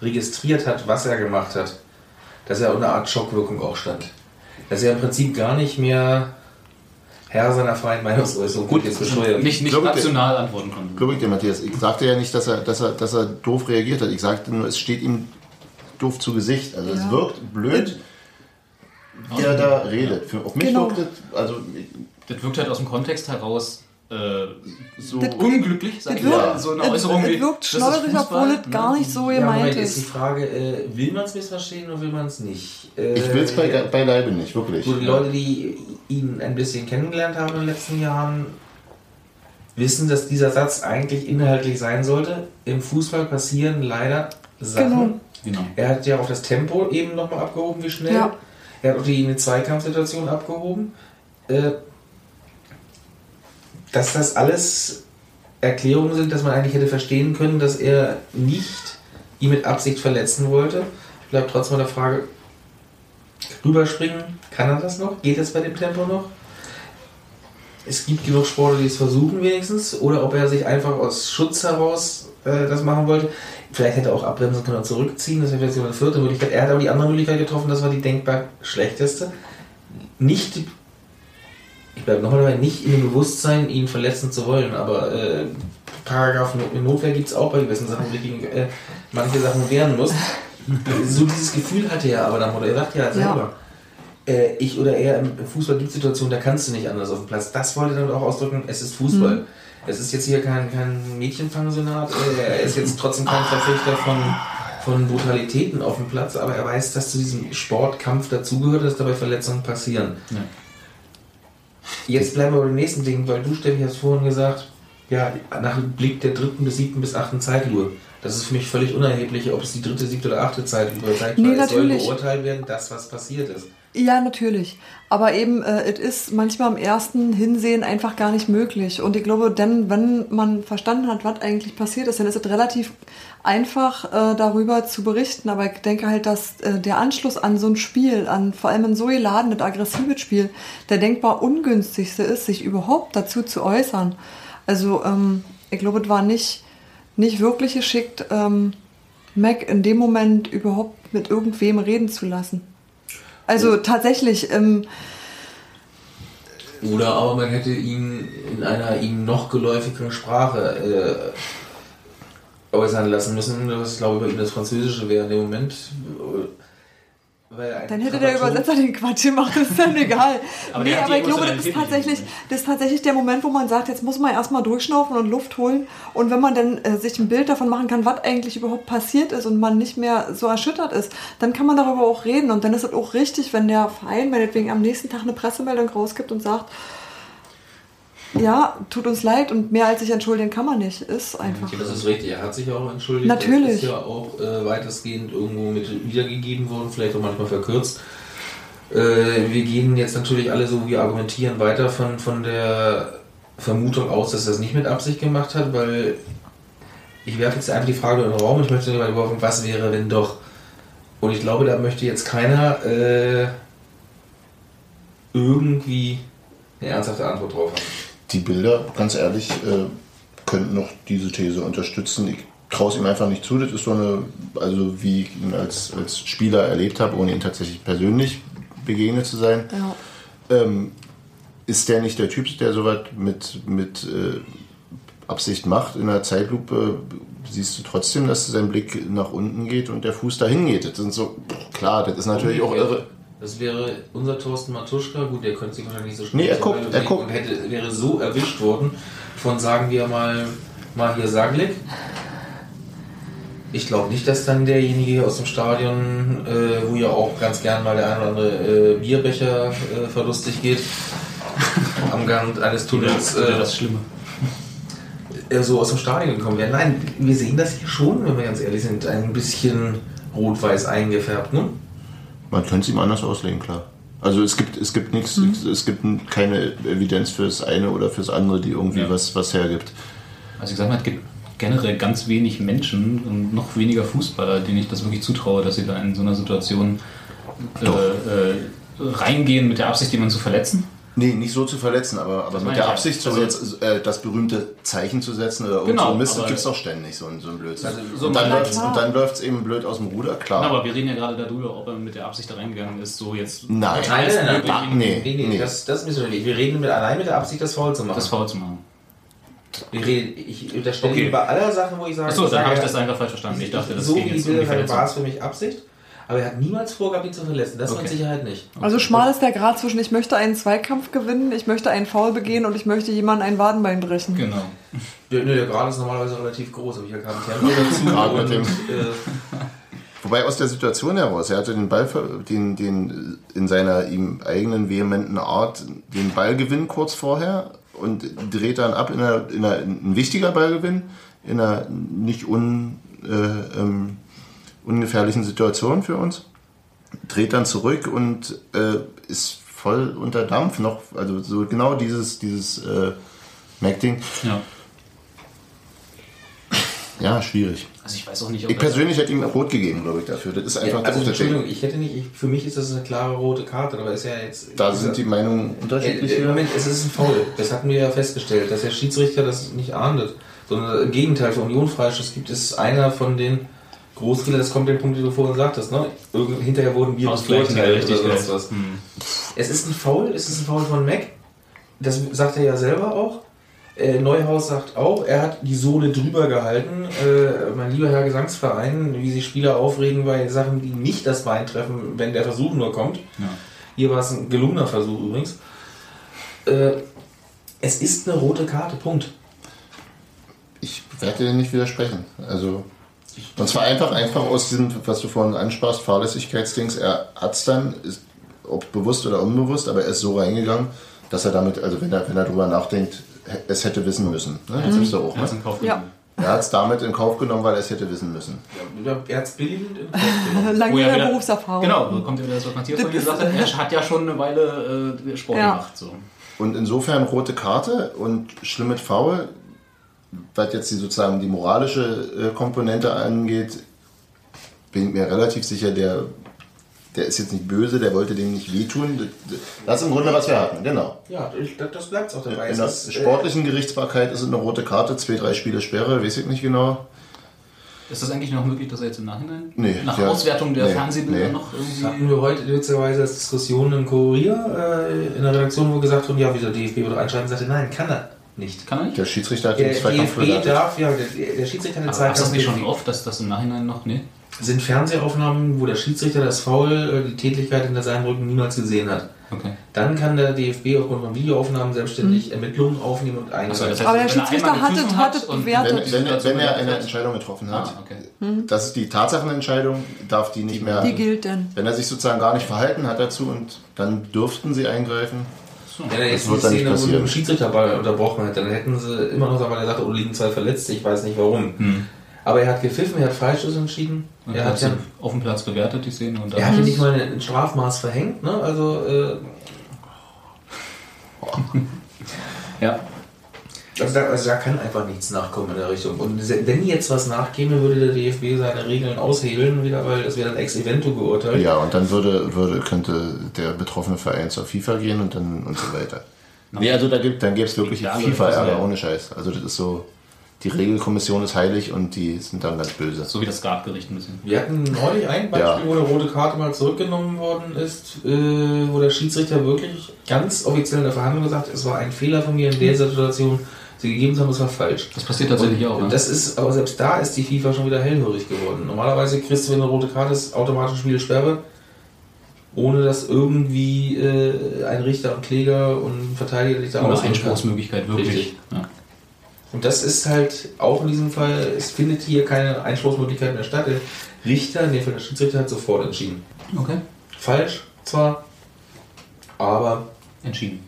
registriert hat, was er gemacht hat, dass er unter Art Schockwirkung auch stand. Dass er im Prinzip gar nicht mehr Herr seiner freien Meinungsäußerung gut jetzt bescheuert. Nicht, nicht rational antworten konnte. Glaube ich dir, Matthias. Ich sagte ja nicht, dass er, dass, er, dass er doof reagiert hat. Ich sagte nur, es steht ihm doof zu Gesicht. Also es Ja. wirkt blöd, wie er da redet. Für, auf mich Genau. wirkt es, also Das wirkt halt aus dem Kontext heraus äh, so Das- unglücklich, sag ich wirkt, mal. So eine es- Äußerung wie, es wirkt ist schneurig, obwohl es gar nicht so Ja, gemeint Moment, ist die ist. Frage, äh, will man es missverstehen oder will man es nicht? Äh, ich will es bei, beileibe nicht, wirklich. So, die Leute, die ihn ein bisschen kennengelernt haben in den letzten Jahren, wissen, dass dieser Satz eigentlich inhaltlich sein sollte. Im Fußball passieren leider Sachen. Genau. Genau. Er hat ja auch das Tempo eben nochmal abgehoben, wie schnell. Ja. Er hat auch die eine Zweikampfsituation abgehoben. Äh, dass das alles Erklärungen sind, dass man eigentlich hätte verstehen können, dass er nicht ihn mit Absicht verletzen wollte. Bleibt trotzdem der Frage, rüberspringen, kann er das noch? Geht es bei dem Tempo noch? Es gibt genug Sportler, die es versuchen wenigstens. Oder ob er sich einfach aus Schutz heraus äh, das machen wollte. Vielleicht hätte er auch abbremsen können und zurückziehen. Das wäre jetzt eine vierte Möglichkeit. Er hat aber die andere Möglichkeit getroffen. Das war die denkbar schlechteste. Nicht, ich bleibe nochmal dabei, nicht in dem Bewusstsein, ihn verletzen zu wollen. Aber äh, Paragraph in Notwehr gibt es auch bei gewissen Sachen, wo du gegen äh, manche Sachen wehren musst. so dieses Gefühl hatte er aber dann, oder er sagt ja selber. Äh, ich oder er im Fußball gibt es Situationen, da kannst du nicht anders auf dem Platz. Das wollte er damit auch ausdrücken, es ist Fußball. Es ist jetzt hier kein, kein Mädchenpensionat, äh, er ist jetzt trotzdem kein Verfechter von, von Brutalitäten auf dem Platz, aber er weiß, dass zu diesem Sportkampf dazugehört, dass dabei Verletzungen passieren. Ja. Jetzt bleiben wir bei dem nächsten Ding, weil du, Steffi, hast vorhin gesagt, ja, nach dem Blick der dritten bis siebten bis achten Zeitlupe. Das ist für mich völlig unerheblich, ob es die dritte, siebte oder achte Zeitlupe ist. Nee, es soll natürlich. beurteilt werden, das, was passiert ist. Ja, natürlich. Aber eben, äh, es ist manchmal im ersten Hinsehen einfach gar nicht möglich. Und ich glaube, denn, wenn man verstanden hat, was eigentlich passiert ist, dann ist es relativ einfach, äh, darüber zu berichten. Aber ich denke halt, dass äh, der Anschluss an so ein Spiel, an vor allem ein so geladenes, aggressives Spiel, der denkbar ungünstigste ist, sich überhaupt dazu zu äußern. Also, ähm, ich glaube, es war nicht, nicht wirklich geschickt, ähm, Mac in dem Moment überhaupt mit irgendwem reden zu lassen. Also tatsächlich, ähm, Oder aber man hätte ihn in einer ihm noch geläufigeren Sprache äh, äußern lassen müssen. Das glaube ich bei ihm das Französische wäre in dem Moment. äh, dann hätte der Übersetzer den Quatsch gemacht, das ist dann egal. Aber nee, aber ich glaube, das ist, tatsächlich, das ist tatsächlich der Moment, wo man sagt, jetzt muss man erstmal durchschnaufen und Luft holen. Und wenn man dann äh, sich ein Bild davon machen kann, was eigentlich überhaupt passiert ist und man nicht mehr so erschüttert ist, dann kann man darüber auch reden. Und dann ist es auch richtig, wenn der Verein meinetwegen am nächsten Tag eine Pressemeldung rausgibt und sagt, ja, tut uns leid und mehr als sich entschuldigen kann man nicht. Ist einfach. Das ist richtig, er hat sich auch entschuldigt. Natürlich. Das ist ja auch äh, weitestgehend irgendwo mit wiedergegeben worden, vielleicht auch manchmal verkürzt. Äh, wir gehen jetzt natürlich alle so, wir argumentieren weiter von, von der Vermutung aus, dass er das nicht mit Absicht gemacht hat, weil ich werfe jetzt einfach die Frage in den Raum, ich möchte darüber werfen, was wäre, wenn doch. Und ich glaube, da möchte jetzt keiner äh, irgendwie eine ernsthafte Antwort drauf haben. Die Bilder, ganz ehrlich, äh, könnten noch diese These unterstützen. Ich traue es ihm einfach nicht zu. Das ist so eine, also wie ich ihn als, als Spieler erlebt habe, ohne ihn tatsächlich persönlich begegnet zu sein. Ja. Ähm, ist der nicht der Typ, der sowas mit, mit äh, Absicht macht? In der Zeitlupe siehst du trotzdem, dass sein Blick nach unten geht und der Fuß dahin geht. Das sind so, klar, das ist natürlich auch irre. Das wäre unser Thorsten Matuschka. Gut, der könnte sich wahrscheinlich nicht so schnell Nee, er guckt, er bewegen guckt. Und hätte, wäre so erwischt worden von, sagen wir mal, mal hier Saglik. Ich glaube nicht, dass dann derjenige hier aus dem Stadion, äh, wo ja auch ganz gern mal der ein oder andere äh, Bierbecher äh, verlustig geht, am Gang eines Tunnels Oder äh, das Schlimme. äh, so aus dem Stadion gekommen wäre. Nein, wir sehen das hier schon, wenn wir ganz ehrlich sind, ein bisschen rot-weiß eingefärbt. Ne? Man könnte es ihm anders auslegen, klar. Also es gibt, es gibt nichts, es gibt keine Evidenz fürs eine oder fürs andere, die irgendwie Ja. was, was hergibt. Also ich sag mal, es gibt generell ganz wenig Menschen und noch weniger Fußballer, denen ich das wirklich zutraue, dass sie da in so einer Situation äh, äh, reingehen mit der Absicht, jemanden zu verletzen. Nee, nicht so zu verletzen, aber, aber Das mit der ich ja. Absicht, so Also- jetzt äh, das berühmte Zeichen zu setzen oder Genau, so Mist, gibt es doch ständig, so ein, so ein Blödsinn. Also, so und dann läuft's- und dann läuft es eben blöd aus dem Ruder, klar. Aber wir reden ja gerade darüber, ob er mit der Absicht da reingegangen ist, so jetzt Nein. Nein, nein, nein, nee, nee, nee. Das, das ist missverständlich. Wir reden mit, allein mit der Absicht, das faul zu machen. das faul zu machen. wir reden, ich unterstelle Okay. Bei aller Sachen, wo ich sage, Achso, dann sage, habe ich das einfach falsch verstanden. Ich dachte, das so ging wie jetzt um die Bilder Verletzung. war es für mich Absicht. Aber er hat niemals vorgehabt, ihn zu verletzen. Das Okay. mit Sicherheit nicht. Also schmal ist der Grad zwischen ich möchte einen Zweikampf gewinnen, ich möchte einen Foul begehen und ich möchte jemandem ein Wadenbein brechen. Genau. Der, nö, der Grad ist normalerweise relativ groß, aber hier kam Tempo dazu. Und, dem- äh, Wobei aus der Situation heraus, er hatte den Ball, ver- den, den in seiner ihm eigenen vehementen Art den Ballgewinn kurz vorher und dreht dann ab in einer, in einer ein wichtiger Ballgewinn in einer nicht un, äh, ähm, ungefährlichen Situation für uns, dreht dann zurück und äh, ist voll unter Dampf noch, also so genau dieses dieses äh, Mac-Ding. Ja. Ja, schwierig. Also ich weiß auch nicht, ob Ich er- persönlich hätte ihm rot gegeben, glaube ich, dafür. Das ist einfach ja, also. Entschuldigung, ich hätte nicht, ich, für mich ist das eine klare rote Karte, aber ist ja jetzt. Da sind die Meinungen unterschiedlich. Äh, Im Moment, es ist ein Foul. Das hatten wir ja festgestellt, dass der Schiedsrichter das nicht ahndet. Sondern im Gegenteil, für Union Freischuss gibt es einer von den Großfehler, das kommt der Punkt, den du vorhin sagtest, ne? Irgend, hinterher wurden wir Ausgleichen der beurteilt oder sonst was. Hm. Es ist ein Foul, es ist ein Foul von Mac. Das sagt er ja selber auch. Äh, Neuhaus sagt auch, er hat die Sohle drüber gehalten. Äh, mein lieber Herr Gesangsverein, wie sich Spieler aufregen bei Sachen, die nicht das Bein treffen, wenn der Versuch nur kommt. Ja. Hier war es ein gelungener Versuch übrigens. Äh, es ist eine rote Karte, Punkt. Ich werde dir nicht widersprechen. Also, und zwar einfach, einfach aus diesem, was du vorhin ansprachst, Fahrlässigkeitsdings. Er hat es dann, ist, ob bewusst oder unbewusst, aber er ist so reingegangen, dass er damit, also wenn er, wenn er drüber nachdenkt, es hätte wissen müssen. Ne? Das ist er auch. Er hat's Ne? in Kauf Ja. Er hat es damit in Kauf genommen, weil er es hätte wissen müssen. Er hat es billigend im Kopf genommen. Lange er wieder- Berufserfahrung. Genau, so kommt ja wieder das, was Matthias vorhin gesagt hat. Er hat ja schon eine Weile äh, Sport Ja. gemacht. So. Und insofern rote Karte und schlimmes Foul, was jetzt die, sozusagen die moralische äh, Komponente angeht, bin ich mir relativ sicher, der, der ist jetzt nicht böse, der wollte dem nicht wehtun. Das ist im Grunde, was wir hatten, genau. Ja, ich, das- bleibt auch dabei. In der äh, sportlichen Gerichtsbarkeit ist es eine rote Karte, zwei, drei Spiele Sperre, weiß ich nicht genau. Ist das eigentlich noch möglich, dass er jetzt im Nachhinein, Nee, nach ja. Auswertung der Nee, Fernsehbilder nee. noch irgendwie... hatten wir heute witzigerweise als Diskussion im Kurier äh, in der Redaktion, wo gesagt wurde, ja, wie der DFB würde einschreiben, sagte, nein, kann er nicht. Kann er nicht? Der Schiedsrichter hat den Zweikampf DFB darf, ja, der, der Schiedsrichter hat eine Aber ist das nicht schon Zweikampf. oft, dass das im Nachhinein noch... Nee? sind Fernsehaufnahmen, wo der Schiedsrichter das Foul, äh, die Tätigkeit hinter seinem Rücken niemals gesehen hat. Okay. Dann kann der DFB aufgrund von Videoaufnahmen selbstständig Ermittlungen aufnehmen und eingreifen. das heißt, Aber der wenn er Schiedsrichter geprüft hatte hat und- bewertet. Wenn, wenn, er- wenn er eine Entscheidung getroffen hat, Ah, okay. das ist die Tatsachenentscheidung, darf die nicht mehr. Die gilt denn. Wenn er sich sozusagen gar nicht verhalten hat dazu und dann dürften sie eingreifen. Wenn er jetzt Das wird die dann nicht Szene, wo passieren. Schiedsrichterball unterbrochen hätte, dann hätten sie immer noch sagen, weil er sagte, oh, liegen zwei Verletzte, ich weiß nicht warum. Hm. Aber er hat gepfiffen, er hat Freistoß entschieden. Und Er hat, ja, auf dem Platz bewertet, die Szene. Und dann er hat nicht mal ein Strafmaß verhängt, ne? Also, äh, ja. Also, da, also da kann einfach nichts nachkommen in der Richtung. Und wenn jetzt was nachkäme, würde der DFB seine Regeln aushebeln wieder, weil es wäre dann ex evento geurteilt. Ja, und dann würde, würde, könnte der betroffene Verein zur FIFA gehen und dann und so weiter. Nee, also da gibt, dann gäbe es wirklich FIFA-Ärger, ohne Scheiß. Also das ist so, die Regelkommission ist heilig und die sind dann ganz böse. So wie das Skatgericht ein bisschen. Wir hatten neulich ein Beispiel, Ja. wo eine rote Karte mal zurückgenommen worden ist, äh, wo der Schiedsrichter wirklich ganz offiziell in der Verhandlung gesagt hat, es war ein Fehler von mir in der Situation, sie gegeben haben, es war falsch. Das passiert tatsächlich auch. Ne? Das ist, aber selbst da ist die FIFA schon wieder hellhörig geworden. Normalerweise kriegst du, wenn eine rote Karte ist, automatisch Spielsperre. ohne dass irgendwie äh, ein Richter und Kläger und Verteidiger sich da kann. Einspruchsmöglichkeit, wirklich. Ja. Und das ist halt auch in diesem Fall, es findet hier keine Einspruchsmöglichkeit mehr statt. Der Richter, in dem Fall der Schiedsrichter, hat sofort entschieden. Okay. Falsch zwar, aber Entschieden.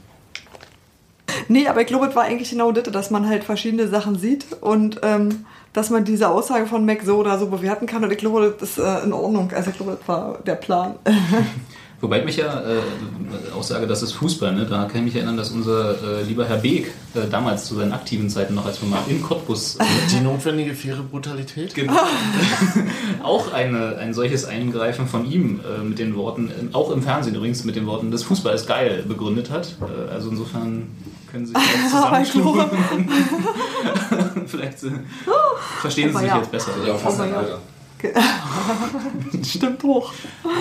Nee, aber ich glaube, es war eigentlich genau das, dass man halt verschiedene Sachen sieht und ähm, dass man diese Aussage von Mac so oder so bewerten kann. Und ich glaube, das ist äh, in Ordnung. Also ich glaube, das war der Plan. Wobei ich mich ja äh, auch sage, das ist Fußball. Ne? Da kann ich mich erinnern, dass unser äh, lieber Herr Beek äh, damals zu seinen aktiven Zeiten noch, als wir mal in Cottbus äh, Die notwendige faire Brutalität? Genau. auch eine, ein solches Eingreifen von ihm äh, mit den Worten, äh, auch im Fernsehen übrigens, mit den Worten, das Fußball ist geil begründet hat. Äh, also insofern können sie sich zusammenschlug. Vielleicht äh, verstehen sie Aber sich ja. jetzt besser. ja, Oh ein Gott. Alter. Stimmt hoch.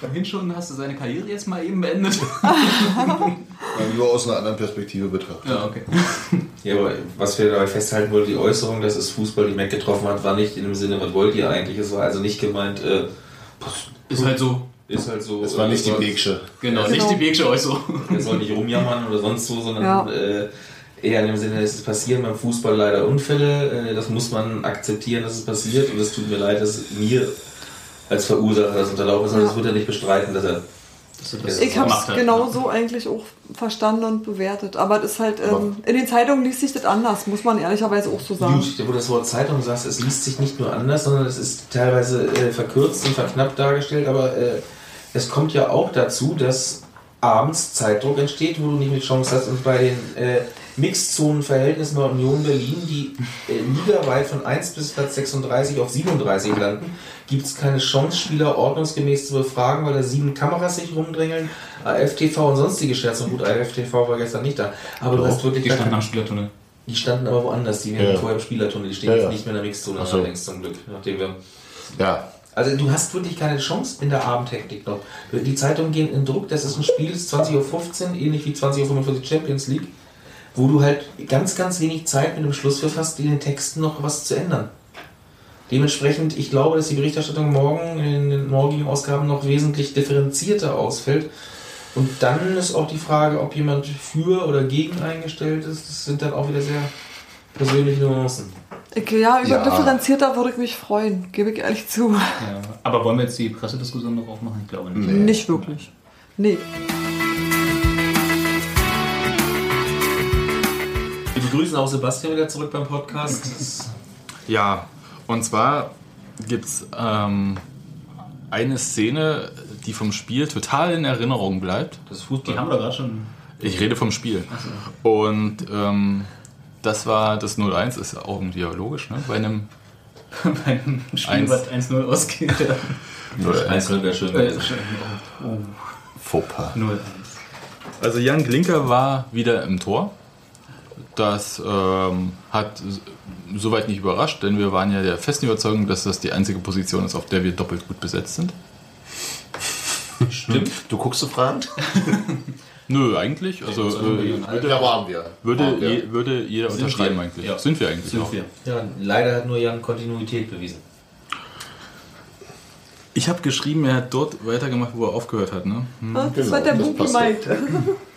Vorhin schon hast du seine Karriere jetzt mal eben beendet. Nur aus einer anderen Perspektive betrachtet. ja, okay. Ja, aber was wir dabei festhalten wollten, die Äußerung, dass es Fußball die Mac getroffen hat, war nicht in dem Sinne, was wollt ihr eigentlich? Es war also nicht gemeint, äh, Ist halt so. ist halt so. Das war nicht die äh, Beksche. Genau, Genau. nicht die Beeksche Äußerung. Er soll nicht rumjammern oder sonst so, sondern Ja. äh, eher in dem Sinne, es passieren beim Fußball leider Unfälle. Äh, das muss man akzeptieren, dass es passiert. Und es tut mir leid, dass mir als Verursacher das unterlaufen ist. Aber Ja. das wird er nicht bestreiten, dass er. Dass du das Ich habe es hast, genau ne? so eigentlich auch verstanden und bewertet. Aber das ist halt, ähm, in den Zeitungen liest sich das anders, muss man ehrlicherweise auch so sagen. Gut, wo du das Wort Zeitung sagst, es liest sich nicht nur anders, sondern es ist teilweise äh, verkürzt und verknappt dargestellt, aber äh, es kommt ja auch dazu, dass abends Zeitdruck entsteht, wo du nicht mehr die Chance hast und bei den äh, Mixzonenverhältnissen bei Union Berlin, die äh, ligaweit von 1 bis Platz 36 auf 37 landen, gibt es keine Chance, Spieler ordnungsgemäß zu befragen, weil da sieben Kameras sich rumdrängeln, AFTV und sonstige Scherze. Und gut, AFTV war gestern nicht da. Aber du hast wirklich Die standen am Spielertunnel. die standen aber woanders, die waren Ja. vorher im Spielertunnel, die stehen Ja, jetzt ja. nicht mehr in der Mixzone so. allerdings zum Glück, nachdem wir. Ja, Also du hast wirklich keine Chance in der Abendhektik noch. Die Zeitungen gehen in Druck, das ist ein Spiel, das ist 20.15 Uhr, ähnlich wie 20.45 Uhr Champions League, wo du halt ganz, ganz wenig Zeit mit dem Schlusspfiff hast, in den Texten noch was zu ändern. Dementsprechend, ich glaube, dass die Berichterstattung morgen in den morgigen Ausgaben noch wesentlich differenzierter ausfällt. Und dann ist auch die Frage, ob jemand für oder gegen eingestellt ist. Das sind dann auch wieder sehr persönliche Nuancen. Ich, ja, über Ja. differenzierter würde ich mich freuen, gebe ich ehrlich zu. Ja. Aber wollen wir jetzt die Pressediskussion noch aufmachen? Ich glaube nicht. Nicht wirklich. Nee. Wir begrüßen auch Sebastian wieder zurück beim Podcast. Ja, und zwar gibt es ähm, eine Szene, die vom Spiel total in Erinnerung bleibt. Das ist Die Fußball. haben wir gerade schon. Ich rede vom Spiel. Und ähm, das war das 0-1, ist ja auch irgendwie logisch, ne? Bei einem bei einem Spiel, Eins. was 1-0 ausgeht. Einzeln wäre schön gewesen. Fauxpas. 0-1. Also Jan Glinker war wieder im Tor. Das ähm, hat soweit nicht überrascht, denn wir waren ja der festen Überzeugung, dass das die einzige Position ist, auf der wir doppelt gut besetzt sind. Stimmt. Du guckst so fragend? Nö, eigentlich. Also äh, Ja, waren wir. würde, wir. je, würde jeder Sind unterschreiben wir. eigentlich. Ja. Sind wir eigentlich Sind auch. wir. Ja, leider hat nur Jan Kontinuität bewiesen. Ich habe geschrieben, er hat dort weitergemacht, wo er aufgehört hat. Ne? Hm. Das genau, war der Buki passt meinte.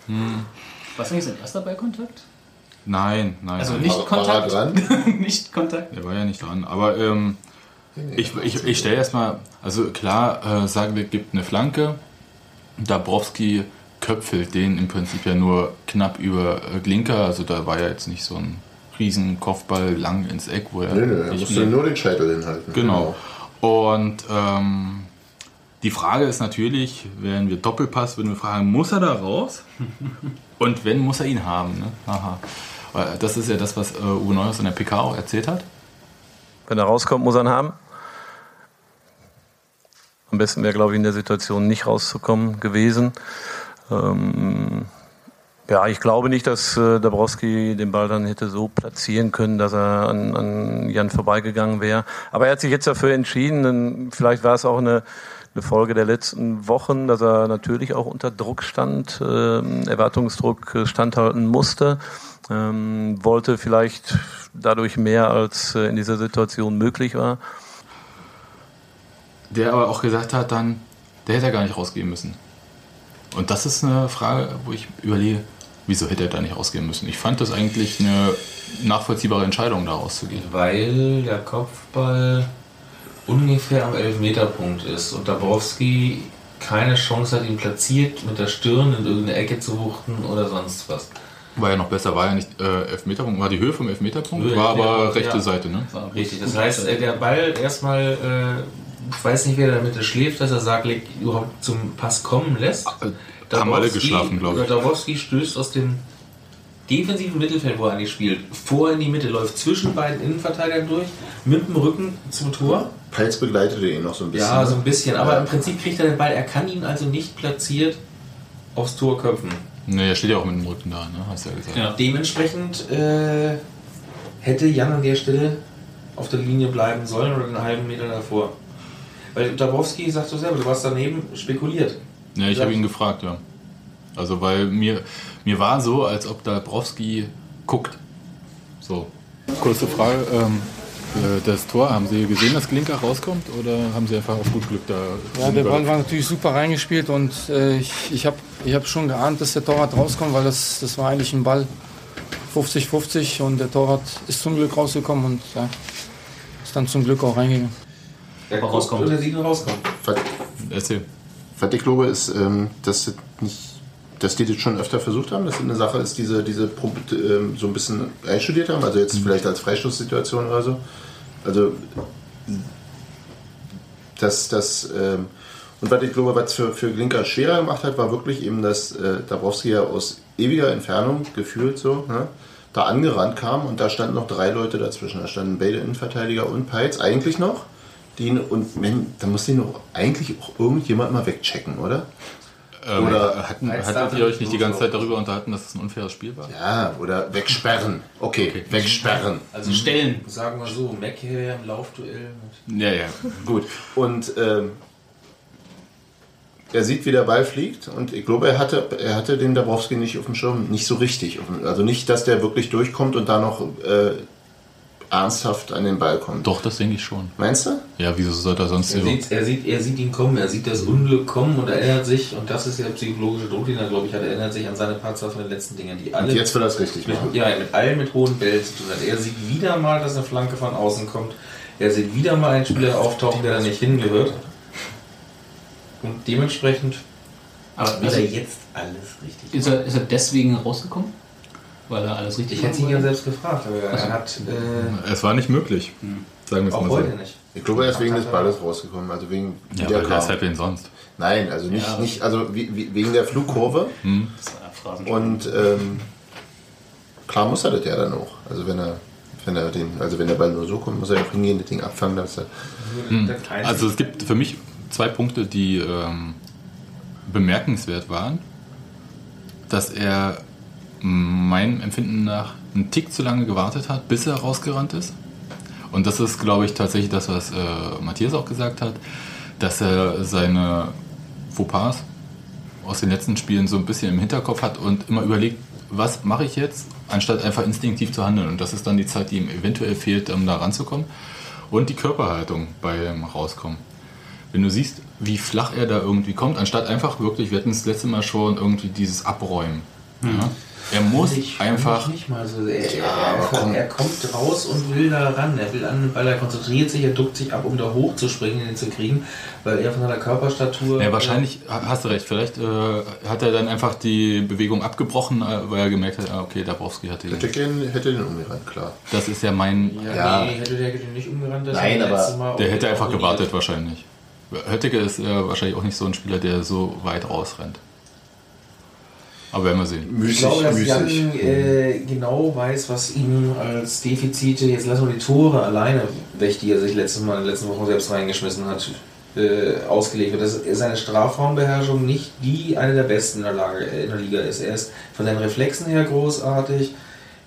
Was eigentlich sein erster Ballkontakt? Nein, nein. Also nicht War- war er Kontakt. dran? nicht Kontakt. Er war ja nicht dran. Aber ähm, ich, ich, ich stelle erstmal, also klar, äh, sagen wir, gibt eine Flanke. Dabrowski köpfelt den im Prinzip ja nur knapp über äh, Glinker. Also da war ja jetzt nicht so ein riesen Kopfball lang ins Eck, wo er. Nö, nö, er musste nur den Scheitel hinhalten. Genau. Und ähm, die Frage ist natürlich, wenn wir Doppelpass, würden wir fragen, muss er da raus? Und wenn, muss er ihn haben. Ne? Aha. Das ist ja das, was äh, Uwe Neuhaus in der PK auch erzählt hat. Wenn er rauskommt, muss er ihn haben. Am besten wäre, glaube ich, in der Situation nicht rauszukommen gewesen. Ähm, ja, ich glaube nicht, dass äh, Dabrowski den Ball dann hätte so platzieren können, dass er an, an Jan vorbeigegangen wäre. Aber er hat sich jetzt dafür entschieden. Und vielleicht war es auch eine, eine Folge der letzten Wochen, dass er natürlich auch unter Druck stand, ähm, Erwartungsdruck standhalten musste. Ähm, wollte vielleicht dadurch mehr, als äh, in dieser Situation möglich war. der aber auch gesagt hat dann, der hätte er gar nicht rausgehen müssen. Und das ist eine Frage, wo ich überlege, wieso hätte er da nicht rausgehen müssen? Ich fand das eigentlich eine nachvollziehbare Entscheidung, da rauszugehen. Weil der Kopfball ungefähr am Elfmeterpunkt ist und Dabrowski keine Chance hat, ihn platziert mit der Stirn in irgendeine Ecke zu wuchten oder sonst was. War ja noch besser, war ja nicht äh, Elfmeterpunkt, war die Höhe vom Elfmeterpunkt, Höhe, war aber ja, rechte ja. Seite, ne? Richtig, das heißt, äh, der Ball erstmal, äh, ich weiß nicht, wer da mit schläft, dass er Saglik überhaupt zum Pass kommen lässt. Äh, haben alle geschlafen, glaube ich. Dabrowski stößt aus dem defensiven Mittelfeld, wo er eigentlich spielt, vor in die Mitte, läuft zwischen beiden Innenverteidigern durch, mit dem Rücken zum Tor. Peitz begleitete ihn noch so ein bisschen. Ja, so ein ne? bisschen, aber im Prinzip kriegt er den Ball, er kann ihn also nicht platziert aufs Tor köpfen. Ne, er steht ja auch mit dem Rücken da, ne? Hast du ja gesagt. Ja. Dementsprechend äh, hätte Jan an der Stelle auf der Linie bleiben sollen oder einen halben Meter davor. Weil Dabrowski, sagt du selber, du warst daneben spekuliert. Ja, ich habe ihn gefragt, ja. Also, weil mir, mir war so, als ob Dabrowski guckt. So. Kurze Frage, ähm, äh, das Tor, haben Sie gesehen, dass Glinker rauskommt oder haben Sie einfach auf gut Glück da... Ja, der Ball war natürlich super reingespielt und äh, ich, ich habe ich hab schon geahnt, dass der Torwart rauskommt, weil das, das war eigentlich ein Ball 50-50 und der Torwart ist zum Glück rausgekommen und ja, ist dann zum Glück auch reingegangen. Der rauskommt. Und er sieht ihn rauskommen. Was, Erzähl. was ich glaube, ist, ähm, dass, das nicht, dass die das schon öfter versucht haben, dass das eine Sache ist, diese, diese ähm, so ein bisschen einstudiert haben, also jetzt vielleicht als Freistoßsituation oder so. Also, dass das. Ähm, und was ich glaube, was für, für Glinker schwerer gemacht hat, war wirklich eben, dass äh, Dabrowski ja aus ewiger Entfernung gefühlt so, ne, da angerannt kam und da standen noch drei Leute dazwischen. Da standen beide Innenverteidiger und Peitz eigentlich noch. Die, und wenn, da muss ihn doch eigentlich auch irgendjemand mal wegchecken, oder? Ähm, Oder- hatten, hattet ihr euch nicht die ganze Zeit darüber unterhalten, dass es ein unfaires Spiel war? Ja, oder wegsperren. Okay, wegsperren. Also Stellen. Sagen wir so, Mackie im Laufduell. Ja, ja. Gut. Und ähm, er sieht, wie der Ball fliegt und ich glaube, er hatte, er hatte den Dabrowski nicht auf dem Schirm, nicht so richtig. dem- Also nicht, dass der wirklich durchkommt und da noch äh, ernsthaft an den Ball kommt. Doch, das denke ich schon. Meinst du? Ja, wieso sollte er sonst Er so? sieht, er, sieht, er sieht ihn kommen, er sieht das Unglück kommen und erinnert sich, und das ist der psychologische Druck, den er, glaube ich, hat, er erinnert sich an seine Patzer von den letzten Dingen, die alle Und jetzt will er es richtig mit, machen. ja, mit allen mit hohen Bällen zu tun hat. Er sieht wieder mal, dass eine Flanke von außen kommt. Er sieht wieder mal einen Spieler auftauchen, der da nicht hingehört. Und dementsprechend Aber macht also, er jetzt alles richtig. ist, er, ist er deswegen rausgekommen? Weil er alles richtig Ich hätte ihn ja hat? selbst gefragt, aber er hat äh, Es war nicht möglich. Sagen wir es mal so. heute nicht. Ich glaube, er ist wegen des Balles rausgekommen, also wegen Ja, der ist denn sonst? Nein, also nicht, Ja. nicht also wie, wie, wegen der Flugkurve. Das war Phrasenspiel. Und ähm, klar muss er das ja dann auch. Also wenn er, wenn er den, also wenn der Ball nur so kommt, muss er auch hingehen, das Ding abfangen, dass er. Einzige- Also es gibt für mich zwei Punkte, die ähm, bemerkenswert waren. Dass er meinem Empfinden nach einen Tick zu lange gewartet hat, bis er rausgerannt ist. Und das ist, glaube ich, tatsächlich das, was äh, Matthias auch gesagt hat, dass er seine Fauxpas aus den letzten Spielen so ein bisschen im Hinterkopf hat und immer überlegt, was mache ich jetzt, anstatt einfach instinktiv zu handeln. Und das ist dann die Zeit, die ihm eventuell fehlt, um da ranzukommen. Und die Körperhaltung beim Rauskommen. Wenn du siehst, wie flach er da irgendwie kommt, anstatt einfach wirklich, wir hatten das letzte Mal schon irgendwie dieses Abräumen. Ja? Er muss Ich einfach. mich Nicht mal so. Er, er, aber er, komm. er kommt raus und will da ran. Er will an den Ball, er konzentriert sich, er duckt sich ab, um da hochzuspringen, den zu kriegen, weil er von seiner Körperstatur. Ja, wahrscheinlich ha- hast du recht. Vielleicht äh, hat er dann einfach die Bewegung abgebrochen, äh, weil er gemerkt hat, ah, okay, Dabrowski hat Hätte, den. gern, hätte den umgerannt, klar. Das ist ja mein. Ja, Ja. Nee, hätte der den nicht umgerannt. das Nein, er aber Der hätte einfach gewartet wahrscheinlich. Hötteke ist äh, wahrscheinlich auch nicht so ein Spieler, der so weit rausrennt. Aber werden wir sehen. Ich Müßig, glaube, dass Jan müßig. äh, genau weiß, was ihm als Defizite, jetzt lassen wir die Tore alleine weg, die er sich letztes Mal in den letzten Wochen selbst reingeschmissen hat, äh, ausgelegt wird. Dass seine Strafraumbeherrschung nicht die eine der besten in der, Lage, äh, in der Liga ist. Er ist von seinen Reflexen her großartig.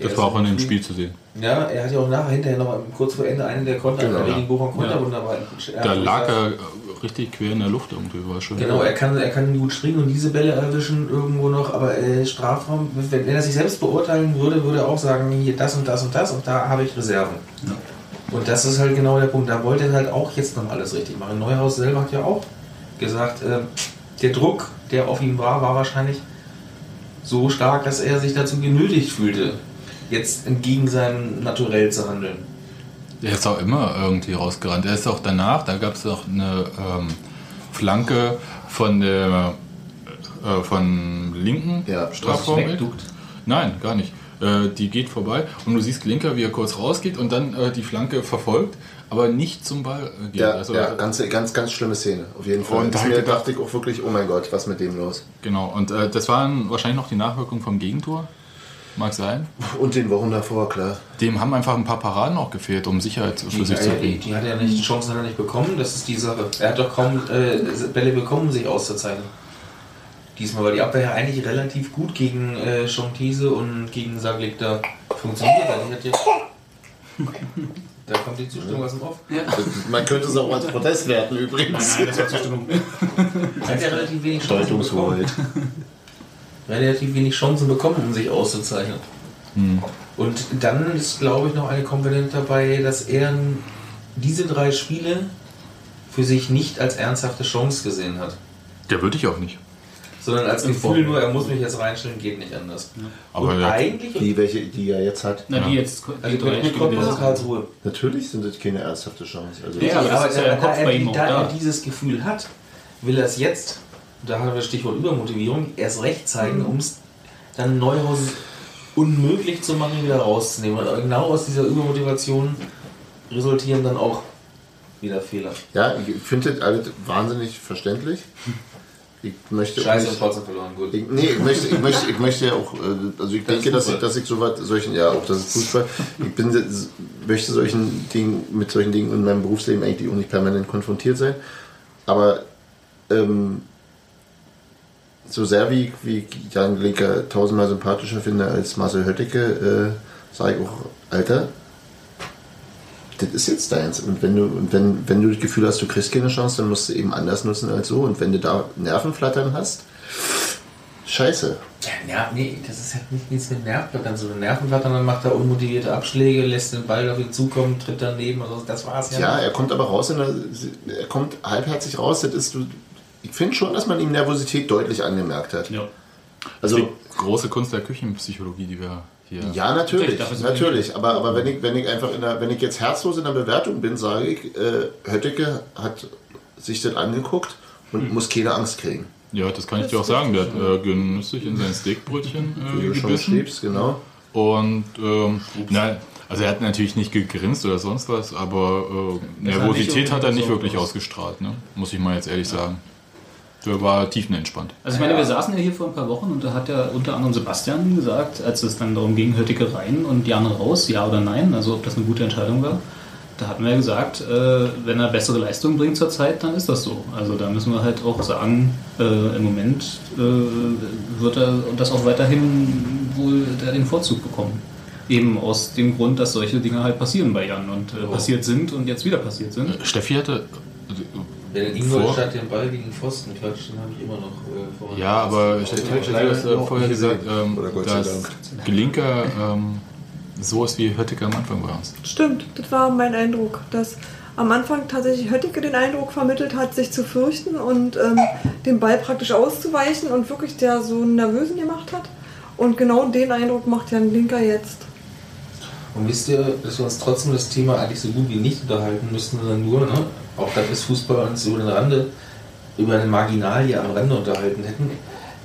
Das war auch in dem Spiel zu sehen. Ja, er hat ja auch nachher hinterher noch kurz vor Ende einen der Konter, Genau, der ja. gegen Bochum Konter Ja. wunderbar. Da lag er. richtig quer in der Luft irgendwie, war schön. Genau, er kann, er kann gut springen und diese Bälle erwischen irgendwo noch, aber äh, Strafraum, wenn, wenn er sich selbst beurteilen würde, würde er auch sagen, hier das und das und das und da habe ich Reserven. Und das ist halt genau der Punkt. Da wollte er halt auch jetzt noch alles richtig machen. Neuhaus selber hat ja auch gesagt, äh, der Druck, der auf ihm war, war wahrscheinlich so stark, dass er sich dazu genötigt fühlte, jetzt entgegen seinem Naturell zu handeln. Der ist auch immer irgendwie rausgerannt. Er ist auch danach, da gab es auch eine ähm, Flanke von der äh, von linken Ja, Strafraum. Nein, gar nicht. Äh, die geht vorbei und du siehst Linker, wie er kurz rausgeht und dann äh, die Flanke verfolgt, aber nicht zum Ball geht. Ja, Also, ja ganz, ganz, ganz schlimme Szene, auf jeden Fall. Und da mir hätte- dachte ich auch wirklich, oh mein Gott, was mit dem los? Genau, und äh, das waren wahrscheinlich noch die Nachwirkungen vom Gegentor. Mag sein. Und den Wochen davor, klar. Dem haben einfach ein paar Paraden auch gefehlt, um Sicherheit Die, für sich zu die, bringen. die hat er nicht, die Chancen hat er nicht bekommen, das ist die Sache. Er hat doch kaum äh, Bälle bekommen, um sich auszuzeichnen. Diesmal war die Abwehr ja eigentlich relativ gut gegen äh, Schontese und gegen Saglik da funktioniert. hat. Die hat jetzt da kommt die Zustimmung aus dem Off. Man könnte es auch als Protest werten übrigens. Nein, das war Zustimmung. Er hat ja relativ wenig Chancen bekommen. Relativ wenig Chancen bekommen, um sich auszuzeichnen. Und dann ist, glaube ich, noch eine Komponente dabei, dass er diese drei Spiele für sich nicht als ernsthafte Chance gesehen hat. Der würde ich auch nicht. Sondern als Gefühl nur, er muss mich jetzt reinstellen, geht nicht anders. Aber und der- eigentlich, Die, welche, die er jetzt hat. Na, die jetzt, die also drei mit Cottbus Karlsruhe. Natürlich sind das keine ernsthafte Chance. Also, Ja, aber ja der da, er, da. er dieses Gefühl hat, will er es jetzt, da haben wir Stichwort Übermotivierung, erst recht zeigen, um es dann Neuhaus unmöglich zu machen, wieder rauszunehmen. Und genau aus dieser Übermotivation resultieren dann auch wieder Fehler. ja, ich finde das alles wahnsinnig verständlich. Ich möchte Scheiße nicht, trotzdem verloren, gut. ich, nee, ich möchte, ich möchte, ich möchte ja auch, äh, also ich Das denke, dass ich, dass ich so was, solchen, ja, auch das ist Fußball. Ich bin, möchte solchen Dingen, mit solchen Dingen in meinem Berufsleben eigentlich auch nicht permanent konfrontiert sein. Aber ähm, so sehr wie, wie Jan Linker tausendmal sympathischer finde als Marcel Hötteke, äh, sage ich auch, Alter, das ist jetzt deins. Und wenn du, und wenn, wenn du das Gefühl hast, du kriegst keine Chance, dann musst du eben anders nutzen als so. Und wenn du da Nervenflattern hast, scheiße. Ja, ja, nee, das ist halt nicht nichts mit Nervenblattern. So ein Nervenblattern, dann macht er unmotivierte Abschläge, lässt den Ball auf ihn zukommen, tritt daneben. Also das war's ja. Ja, er kommt aber raus der, er kommt halbherzig raus. Das ist, ich finde schon, dass man ihm Nervosität deutlich angemerkt hat. Ja. Also, die große Kunst der Küchenpsychologie, die wir hier. ja, natürlich, natürlich. Aber, aber wenn ich, wenn ich einfach in der, wenn ich jetzt herzlos in der Bewertung bin, sage ich, äh, Hötteke hat sich das angeguckt und muss keine Angst kriegen. Ja, das kann ich dir auch sagen. Der hat äh, genüsslich in sein Steakbrötchen Wie äh, schon gebissen. schriebst, genau. Und ähm, nein, also er hat natürlich nicht gegrinst oder sonst was, aber äh, Nervosität hat er nicht wirklich ausgestrahlt, ne? muss ich mal jetzt ehrlich sagen. Der war tiefenentspannt. Also ich meine, wir saßen ja hier vor ein paar Wochen und da hat ja unter anderem Sebastian gesagt, als es dann darum ging, Höttike rein und Jan raus, ja oder nein, also ob das eine gute Entscheidung war. Da hatten wir ja gesagt, äh, wenn er bessere Leistung bringt zur Zeit, dann ist das so. Also da müssen wir halt auch sagen, äh, im Moment äh, wird er das auch weiterhin wohl der den Vorzug bekommen. Eben aus dem Grund, dass solche Dinge halt passieren bei Jan und äh, passiert sind und jetzt wieder passiert sind. Steffi hatte. Wenn Vor- Ingolstadt den Ball gegen Pfosten klatscht, dann habe ich immer noch äh. Ja, aber Steffi hat das äh, vorher gesagt, ähm, dass. Gelinker ähm, so ist wie Höttike am Anfang uns. Stimmt, das war mein Eindruck, dass am Anfang tatsächlich Höttike den Eindruck vermittelt hat, sich zu fürchten und ähm, den Ball praktisch auszuweichen und wirklich der so einen Nervösen gemacht hat. Und genau den Eindruck macht Jan Linker jetzt. Und wisst ihr, dass wir uns trotzdem das Thema eigentlich so gut wie nicht unterhalten müssten, sondern nur, ne, auch das ist Fußball uns über den Rande, über eine Marginalie am Rande unterhalten hätten,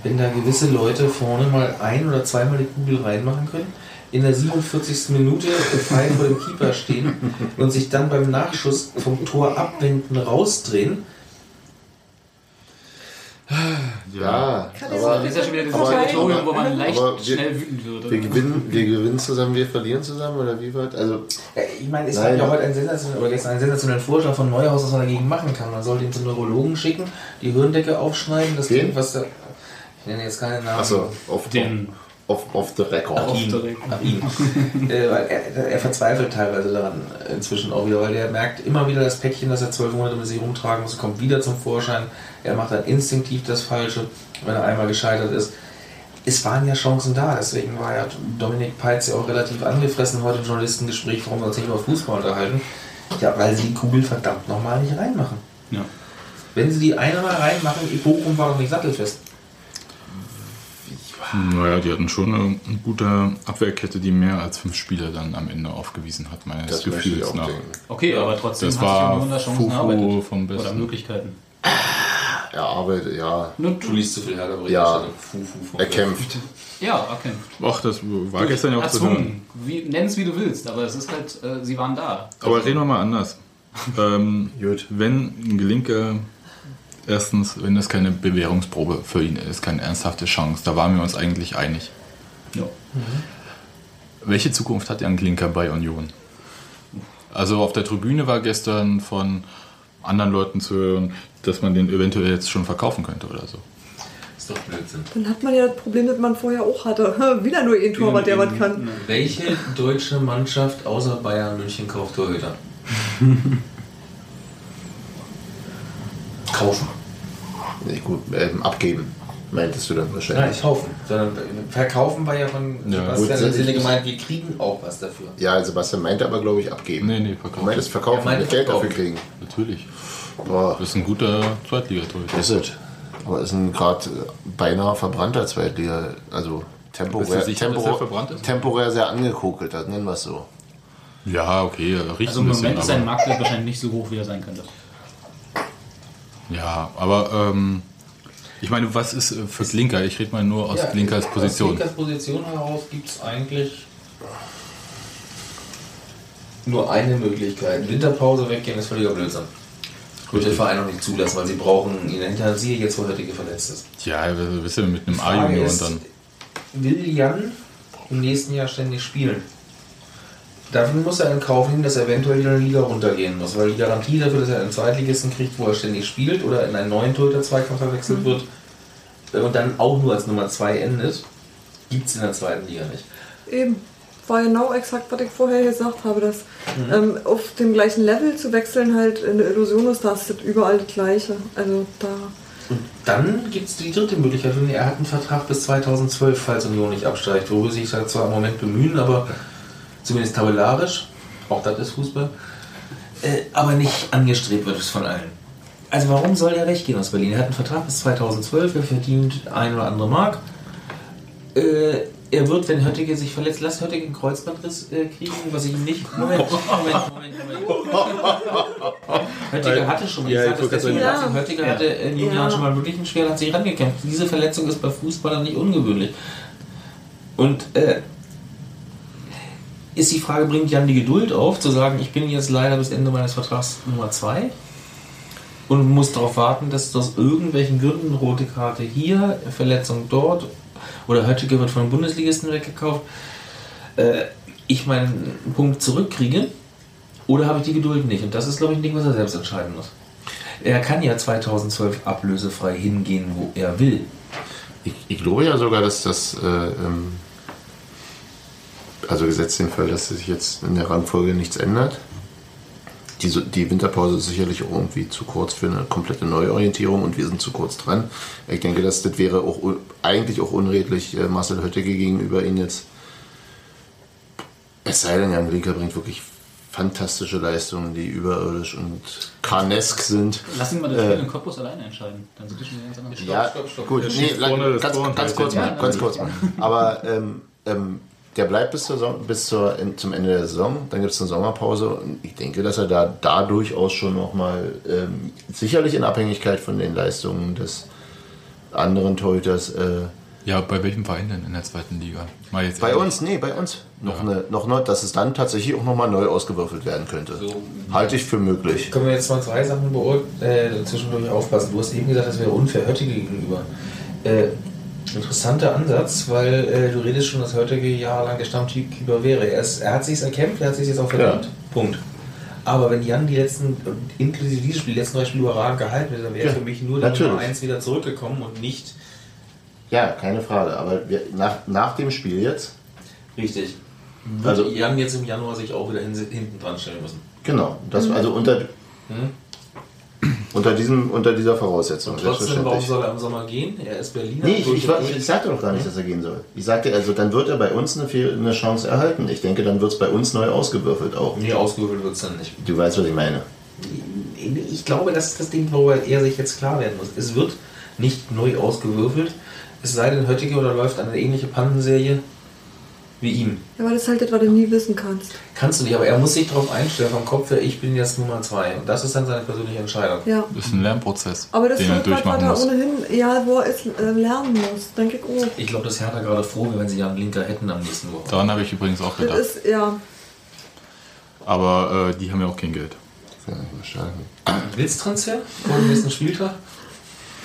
wenn da gewisse Leute vorne mal ein- oder zweimal die Kugel reinmachen können, in der 47. Minute frei vor dem Keeper stehen und sich dann beim Nachschuss vom Tor abwenden, rausdrehen. Ja, Kann aber Das ist ja schon wieder diese Aber- Situation, wo man leicht wir- schnell wütend wird. wir gewinnen, wir gewinnen zusammen, wir verlieren zusammen oder wie weit? Also, Ja, ich meine, es gab ja heute einen sensationellen, oder gestern einen sensationellen Vorschlag von Neuhaus, was man dagegen machen kann. Man sollte ihn zum Neurologen schicken, die Hirndecke aufschneiden, das? Kind, was da. Ich nenne jetzt keinen Namen. achso, auf, Den auf, auf the record. Ab ihn. Ab ihn. äh, weil er, er verzweifelt teilweise daran inzwischen auch wieder, weil er merkt immer wieder das Päckchen, das er zwölf Monate mit sich rumtragen muss, kommt wieder zum Vorschein. Er macht dann instinktiv das Falsche, wenn er einmal gescheitert ist. es waren ja Chancen da, deswegen war ja Dominik Peitz ja auch relativ angefressen heute im Journalistengespräch, warum wir uns nicht über Fußball unterhalten. Ja, weil sie die Kugel verdammt nochmal nicht reinmachen. Ja. Wenn sie die eine mal reinmachen, Bochum war doch nicht sattelfest. Naja, die hatten schon eine, gute Abwehrkette, die mehr als fünf Spieler dann am Ende aufgewiesen hat, meines Das Gefühls auch nach. denken. Okay, aber trotzdem Das hat sich war Union da Chancen Fufu erarbeitet. vom Besten. Oder Möglichkeiten. Er arbeitet, ja. Du liest zu viel Hertha Ja. Fu, fu, fu. Er kämpft. Ja, erkämpft. Ach, das war gestern ja auch zu hören. Erzwungen. Wie, nenn es wie du willst, aber es ist halt, äh, sie waren da. Aber reden wir mal anders. ähm, Gut. wenn ein Gelinke, erstens, wenn das keine Bewährungsprobe für ihn ist, keine ernsthafte Chance, da waren wir uns eigentlich einig. Ja. Welche Zukunft hat Jan Glinker bei Union? Also auf der Tribüne war gestern von anderen Leuten zu hören, dass man den eventuell jetzt schon verkaufen könnte oder so. Ist doch Blödsinn. Dann hat man ja das Problem, das man vorher auch hatte. Wieder nur ein Torwart, der was kann. Welche deutsche Mannschaft außer Bayern München kauft Torhüter? Kaufen. Nee, gut, ähm, abgeben, meintest du dann Nein, wahrscheinlich. nicht kaufen. Sondern verkaufen war ja von Ja, Sebastian gut, im Sinne gemeint, wir kriegen auch was dafür. Ja, Sebastian meinte aber, glaube ich, abgeben. Nee, nee, Du verkaufen. meintest verkaufen, Er meinte Geld dafür kriegen. Natürlich. Boah, Das ist ein guter Zweitligatorhüter. ist es. Aber ist ein gerade beinahe verbrannter Zweitliga, also temporär, du sicher, dass temporär, er verbrannt ist? temporär sehr angekokelt, das nennen wir es so. Ja, okay, riecht Also im bisschen, Moment ist sein Marktwert wahrscheinlich nicht so hoch, wie er sein könnte. Ja, aber ähm, ich meine, was ist äh, für Glinker? Ich rede mal nur aus Glinkers Position. Aus Klinkers Position heraus gibt es eigentlich nur eine Möglichkeit. Winterpause weggehen ist völliger Blödsinn. Wird der Verein noch nicht zulassen, weil sie brauchen ihn hinter sie jetzt, wo Hörtige verletzt ist. Ja, wir wissen mit einem A-Junior und dann. Will Jan im nächsten Jahr ständig spielen? Dafür muss er in Kauf nehmen, dass er eventuell wieder eine Liga runtergehen muss, weil die Garantie dafür, dass er einen Zweitligisten kriegt, wo er ständig spielt oder in einen neuen Torhüter-Zweikampf verwechselt wird äh, und dann auch nur als Nummer 2 endet, gibt es in der zweiten Liga nicht. Eben. War genau exakt, was ich vorher gesagt habe, dass ähm, auf dem gleichen Level zu wechseln halt eine Illusion ist, da ist das überall das Gleiche. Also da. Und dann gibt es die dritte Möglichkeit. Er hat einen Vertrag bis 2012, falls Union nicht absteigt, worüber sie sich halt zwar im Moment bemühen, aber zumindest tabellarisch, auch das ist Fußball, äh, aber nicht angestrebt wird von allen. Also warum soll er weggehen aus Berlin? Er hat einen Vertrag bis 2012, er verdient ein oder andere Mark. Äh, er wird, wenn Höttige sich verletzt, lass Höttige einen Kreuzbandriss äh, kriegen, was ich ihm nicht. Moment, Moment, Moment, Moment. Höttige hatte schon mal, Ja, sag das ja. Höttige hatte in jungen Ja. Jahren schon mal wirklich einen schweren, hat sich rangekämpft. Diese Verletzung ist bei Fußballern nicht ungewöhnlich. Und äh, ist die Frage, bringt Jan die Geduld auf, zu sagen, ich bin jetzt leider bis Ende meines Vertrags Nummer 2 und muss darauf warten, dass aus irgendwelchen Gründen rote Karte hier, Verletzung dort oder Höttige wird von den Bundesligisten weggekauft, äh, ich meinen Punkt zurückkriege oder habe ich die Geduld nicht? Und das ist, glaube ich, ein Ding, was er selbst entscheiden muss. Er kann ja 2012 ablösefrei hingehen, wo er will. Ich, ich glaube ja sogar, dass das, äh, ähm, also gesetzt den Fall, dass sich jetzt in der Rangfolge nichts ändert. Die, die Winterpause ist sicherlich auch irgendwie zu kurz für eine komplette Neuorientierung und wir sind zu kurz dran. Ich denke, dass das wäre auch eigentlich auch unredlich äh, Marcel Höttege gegenüber ihn jetzt. Es sei denn, Jan Glinker bringt wirklich fantastische Leistungen, die überirdisch und karnesk sind. Lass ihn mal das Äh, Spiel in Cottbus alleine entscheiden. Dann sind die schon ganz anders. Ja, stopp, stopp. gut, Der nee, vorne das ganz, ganz kurz mal, ganz kurz mal. Aber ähm, ähm, der bleibt bis, zur Saison, bis zur, in, zum Ende der Saison, dann gibt es eine Sommerpause und ich denke, dass er da, da durchaus schon nochmal, ähm, sicherlich in Abhängigkeit von den Leistungen des anderen Torhüters, äh, Ja, bei welchem Verein denn in der zweiten Liga? Mal jetzt bei ehrlich. uns, nee, bei uns, noch, Ja. eine, noch, noch, dass es dann tatsächlich auch nochmal neu ausgewürfelt werden könnte. Halte ich für möglich. Können wir jetzt mal zwei Sachen beurteilen, äh, zwischendurch aufpassen. Du hast eben gesagt, das wäre unfair Höttige gegenüber. Äh, interessanter Ansatz, weil äh, du redest schon, dass Höttige jahrelang der Stammkeeper wäre. Er, ist, er hat sich erkämpft, er hat sich jetzt auch verdient. Punkt. Aber wenn Jan die letzten, inklusive dieses Spiel, die letzten drei Spiele überragend gehalten hätte, dann wäre Ja, für mich nur der natürlich. Nummer 1 wieder zurückgekommen und nicht Ja, keine Frage. Aber wir, nach, nach dem Spiel jetzt, richtig. Wird Also- Jan jetzt im Januar sich auch wieder hin, hinten dran stellen müssen. genau, das, also unter, Unter, diesem, unter dieser Voraussetzung, Trotzdem, warum soll er im Sommer gehen? Er ist Berliner. Nee, ich, ich, und durch. ich sagte doch gar nicht, dass er gehen soll. Ich sagte, also dann wird er bei uns eine, eine Chance erhalten. Ich denke, dann wird es bei uns neu ausgewürfelt auch. Nee, ausgewürfelt wird es dann nicht. Du weißt, was ich meine. Ich glaube, das ist das Ding, worüber er sich jetzt klar werden muss. Es wird nicht neu ausgewürfelt, es sei denn, Höttige oder läuft eine ähnliche Pandenserie wie ihm. Ja, aber das halt das, was du nie wissen kannst. Kannst du nicht, aber er muss sich darauf einstellen, vom Kopf her, ich bin jetzt Nummer zwei. Und das ist dann seine persönliche Entscheidung. Ja. Das ist ein Lernprozess, Aber das den ist er halt was, er muss. ohnehin, ja, wo er ist, äh, lernen muss, denke ich auch. Ich glaube, dass Hertha gerade froh wäre, wenn sie Jan Linker hätten am nächsten Woche. Daran habe ich übrigens auch Das gedacht. ist, ja, Aber äh, die haben ja auch kein Geld. Wills-Transfer vor dem nächsten Spieltag?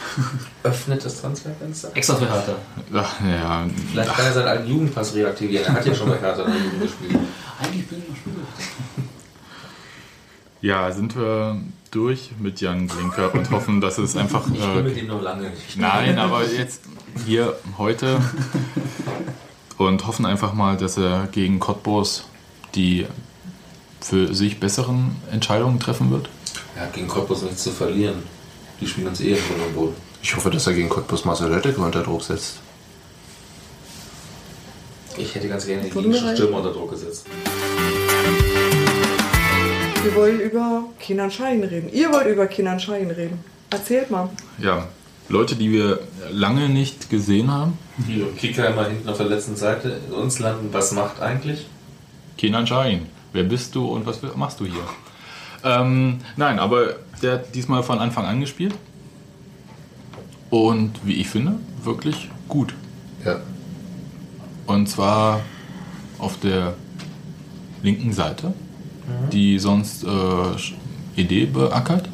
Öffnet das Transferfenster? Extra für Hertha. Ach, ja, Vielleicht kann er seinen alten Jugendpass reaktivieren. Er hat ja schon bei Hertha in der Jugend gespielt. Eigentlich bin ich noch Spieler. ja, sind wir durch mit Jan Blinker und hoffen, dass es einfach. Ich bin mit Äh, ihm noch lange nicht. nein, aber jetzt hier heute und hoffen einfach mal, dass er gegen Cottbus die für sich besseren Entscheidungen treffen wird. Er hat gegen Cottbus nichts zu verlieren. Die spielen uns eh im Grund und Boden. Ich hoffe, dass er gegen Cottbus Marcel Hötteke unter Druck setzt. Ich hätte ganz gerne mir gegnerischen. Stürmer unter Druck gesetzt. wir wollen über Kenan Schein reden. Ihr wollt über Kenan Schein reden. Erzählt mal. Ja, Leute, die wir lange nicht gesehen haben. Hier, Kicker immer hinten auf der letzten Seite. In uns landen, was macht eigentlich? Kenan Schein. Wer bist du und was machst du hier? Ähm, nein, aber der hat diesmal von Anfang an gespielt. Und wie ich finde, wirklich gut. Ja. Und zwar auf der linken Seite, die sonst äh, Idee beackert.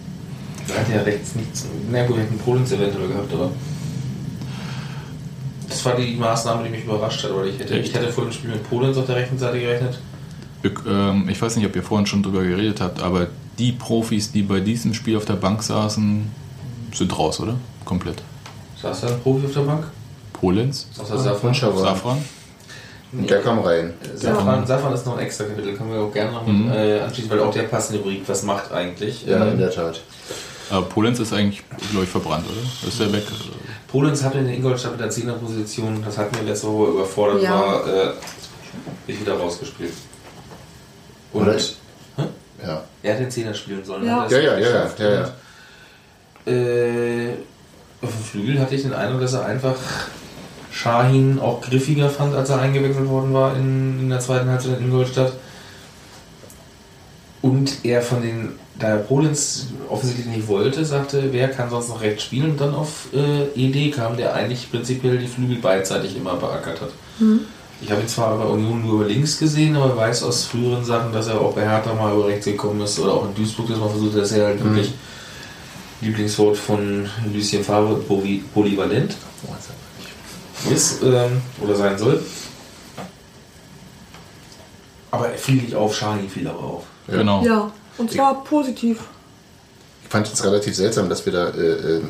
Er hat ja rechts nichts. Na gut, wir hätten Polens eventuell gehabt, aber. Das war die Maßnahme, die mich überrascht hat. Oder ich hätte, ich hätte vor dem Spiel mit Polens auf der rechten Seite gerechnet. Ich, ähm, ich weiß nicht, ob ihr vorhin schon drüber geredet habt, aber die Profis, die bei diesem Spiel auf der Bank saßen, sind raus, oder? Komplett. Saß da ein Profi auf der Bank? Polenz, Außer Safran. Schawan. Safran. Und der kam rein. Safran, Safran ist noch ein extra Kapitel, können wir auch gerne noch Mhm. äh, anschließen, weil auch der passende Rubrik, was macht eigentlich? Ja, Ähm, in der Tat. Aber Polenz ist eigentlich, glaube ich, verbrannt, oder? Ist der weg? Polens hatte in Ingolstadt mit der 10er Position, das hatten wir letzte Woche überfordert, Ja. war äh, ist wieder rausgespielt. Und Oder? Ja. er hätte den 10er spielen sollen. Ja. hat Ja, ja, ja, ja, ja. Äh, auf dem Flügel hatte ich den Eindruck, dass er einfach Shahin auch griffiger fand, als er eingewechselt worden war in, in der zweiten Halbzeit in Ingolstadt. Und er von den, da er Polens offensichtlich nicht wollte, sagte, wer kann sonst noch rechts spielen und dann auf äh, ED kam, der eigentlich prinzipiell die Flügel beidseitig immer beackert hat. Ich habe ihn zwar bei Union nur über links gesehen, aber weiß aus früheren Sachen, dass er auch bei Hertha mal über rechts gekommen ist oder auch in Duisburg das mal versucht hat, dass er halt wirklich Lieblingswort von Lucien Favre poly polyvalent ist ähm, oder sein soll. Aber er fiel nicht auf, Shani fiel aber auf. Ja. Genau. Ja, und zwar positiv. Ich fand es relativ seltsam, dass wir da äh, äh,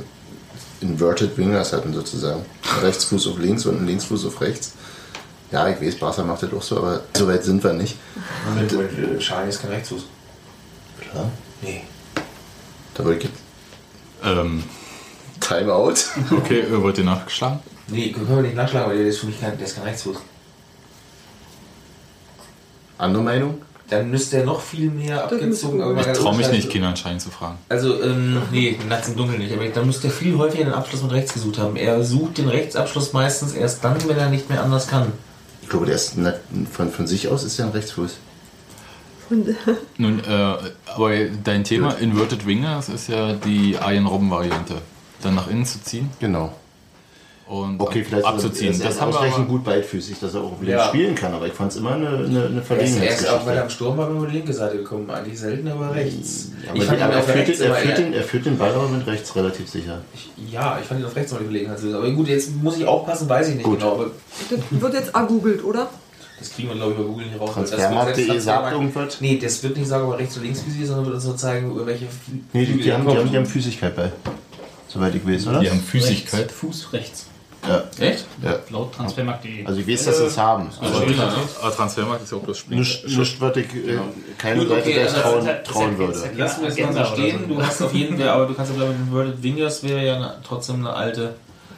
Inverted Wingers hatten sozusagen. Rechtsfuß auf links und ein Linksfuß auf rechts. Ja, ich weiß, Barca macht das auch so, aber so weit sind wir nicht. Mit, mit, ist kein Rechtsfuß. Klar. Nee. Da wollte ich Ähm, Timeout. okay, äh, wollt ihr nachgeschlagen? Nee, können wir nicht nachschlagen, weil der ist für mich kein, der ist kein Rechtsfuß. Andere Meinung? Dann müsste er noch viel mehr abgezogen. aber Ich traue mich ehrlich, nicht, Kinder anscheinend zu fragen. Also, ähm, nee, nachts im Dunkeln nicht. Aber dann müsste er viel häufiger den Abschluss mit rechts gesucht haben. Er sucht den Rechtsabschluss meistens erst dann, wenn er nicht mehr anders kann. Ich glaube, der ist von, von sich aus ist er ein Rechtsfuß. Nun, äh, aber dein Thema Inverted Wingers ist ja die Arjen Robben-Variante. Dann nach innen zu ziehen Genau. Und Okay, vielleicht abzuziehen. ist er Das haben wir ausreichend aber, gut beidfüßig, dass er auch wieder Ja. spielen kann, aber ich fand es immer eine, eine, eine Er ist, er ist auch, weil er am Sturm war, über die linke Seite gekommen. Eigentlich selten über rechts. Aber ich fand ihn aber er, auf führt rechts den, er, führt den, er führt den Ball aber mit rechts relativ sicher. ich, Ja, ich fand ihn auf rechts die Verlegenheitslösung. Aber gut, jetzt muss ich aufpassen, weiß ich nicht Gut. genau. Aber Das wird jetzt ergoogelt, oder? das kriegen wir, glaube ich, über Google nicht raus. weil das wird Transfermarkt.de selbst sagt irgendwas? Nee, das wird nicht sagen, ob er rechts oder links ist, sondern wird uns nur zeigen, über welche Nee, die, die, er haben, die, haben, die haben Physigkeit bei. Soweit ich weiß, oder? die haben Physigkeit. Fuß rechts. Ja. Echt? ja. Laut Transfermarkt.de. Also ich weiß, dass sie es haben. Also, Aber aber Transfermarkt ist ja auch bloß Spiel. nicht, nicht würde ich äh, keine Gut, Seite, okay, der ich also trauen, das halt- trauen das würde. Lassen wir es mal so stehen. so. Du hast auf jeden Fall, aber du kannst ja bleiben, World Wingers wäre ja eine, trotzdem eine alte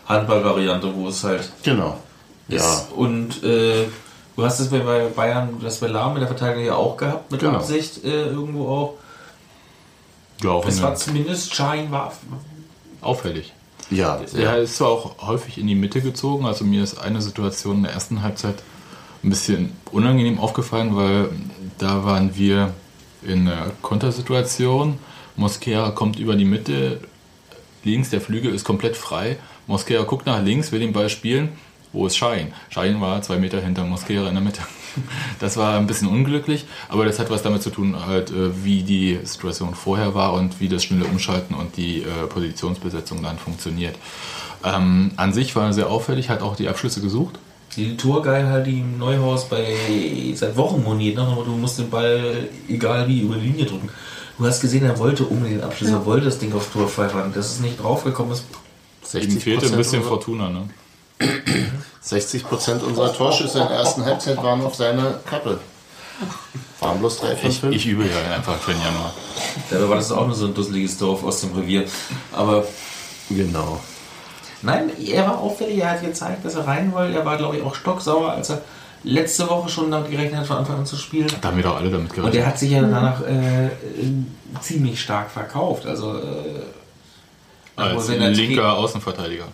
Handballvariante, wo es halt Genau. Ja. ist. Und äh, du hast es bei Bayern, das bei Lahm mit der Verteidigung ja auch gehabt, mit Genau. Absicht äh, irgendwo auch. Ja, auch Es war zumindest Schein war. auffällig. Ja, Er ist zwar auch häufig in die Mitte gezogen, also mir ist eine Situation in der ersten Halbzeit ein bisschen unangenehm aufgefallen, weil da waren wir in einer Kontersituation. Mosquera kommt über die Mitte, links der Flügel ist komplett frei. Mosquera guckt nach links, will den Ball spielen. Wo ist Schein? Schein war zwei Meter hinter Mosquera in der Mitte. Das war ein bisschen unglücklich, aber das hat was damit zu tun, halt, äh, wie die Situation vorher war und wie das schnelle Umschalten und die äh, Positionsbesetzung dann funktioniert. Ähm, an sich war er sehr auffällig, hat auch die Abschlüsse gesucht. Die Tourgeil halt die im Neuhaus bei seit Wochen moniert, ne? Aber du musst den Ball egal wie über die Linie drücken. Du hast gesehen, er wollte unbedingt den Abschluss, er wollte das Ding auf Tor pfeifern. Dass es nicht draufgekommen ist, Ihm fehlte ein bisschen Fortuna, ne? 60 Prozent unserer Torschüsse in der ersten Halbzeit waren auf seine Kappe. Waren bloß drei von Ich, fünf. ich übe ja einfach für den Januar. dabei war das auch nur so ein dusseliges Dorf aus dem Revier. Aber Genau. nein, er war auffällig, er hat gezeigt, dass er rein wollte. Er war, glaube ich, auch stocksauer, als er letzte Woche schon damit gerechnet hat, von Anfang an zu spielen. Da haben wir doch alle damit Und gerechnet. er hat sich ja danach äh, ziemlich stark verkauft. Also äh, als linker Außenverteidiger.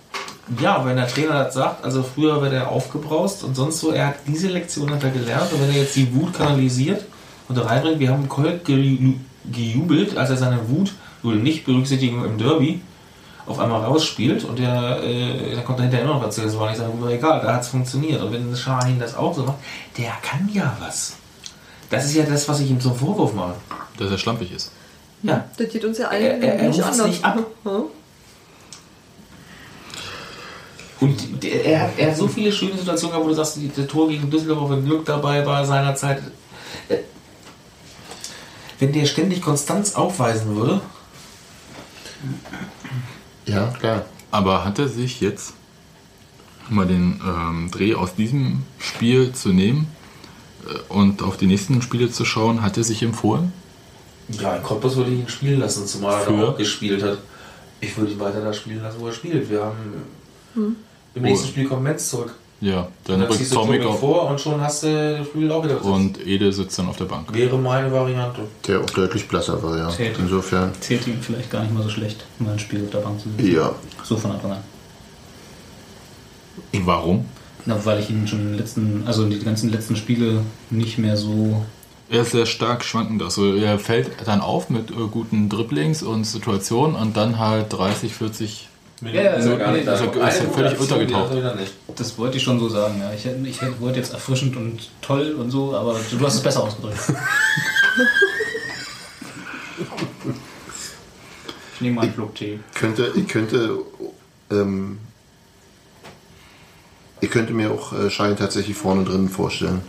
Ja, wenn der Trainer das sagt, also früher wäre der aufgebraust und sonst so, er hat diese Lektion hat er gelernt und wenn er jetzt die Wut kanalisiert und da reinbringt, wir haben Colt ge gejubelt, als er seine Wut, wohl nicht Berücksichtigung im Derby, auf einmal rausspielt und der, äh, der konnte hinterher immer noch erzählen, es war nicht sein Wut, egal, da hat es funktioniert. Und wenn Schahin das auch so macht, der kann ja was. Das ist ja das, was ich ihm zum Vorwurf mache. Dass er schlampig ist. Ja, Das geht uns ja Er- allen er- er nicht ruft's anders. nicht ab. Hm? Und der, er, hat, er hat so viele schöne Situationen gehabt, wo du sagst, die- der Tor gegen Düsseldorf, wenn Glück dabei war seinerzeit. Äh, Wenn der ständig Konstanz aufweisen würde, Ja, klar. Aber hat er sich jetzt um mal den ähm, Dreh aus diesem Spiel zu nehmen äh, und auf die nächsten Spiele zu schauen, hat er sich empfohlen? ja, in Cottbus würde ich ihn spielen lassen, zumal er da Früher? auch gespielt hat. Ich würde ihn weiter da spielen lassen, wo er spielt. Wir haben im nächsten Spiel kommt Metz zurück. Ja, Und dann dann rückt ziehst du Tomic auf vor und schon hast du das Spiel auch wieder besetzt. und Ede sitzt dann auf der Bank. Wäre meine Variante. Der auch deutlich blasser war, ja. Zählt. Insofern. Zählt ihm vielleicht gar nicht mal so schlecht, um ein Spiel auf der Bank zu sitzen. Ja. So von Anfang an. Warum? Na, weil ich ihn schon in den letzten, also die ganzen letzten Spiele nicht mehr so. Er ist sehr stark schwankend. Also er fällt dann auf mit äh, guten Dribblings und Situationen und dann halt 30, 40. Ja, also gar nicht. also gute völlig untergetaucht. die er. Das wollte ich schon so sagen, ja. Ich, hätte- ich hätte- wollte jetzt erfrischend und toll und so, aber du hast es besser ausgedrückt. ich nehme mal einen Schluck Tee. Könnte, ich könnte, ähm, ich könnte mir auch äh, Schein tatsächlich vorne drin vorstellen.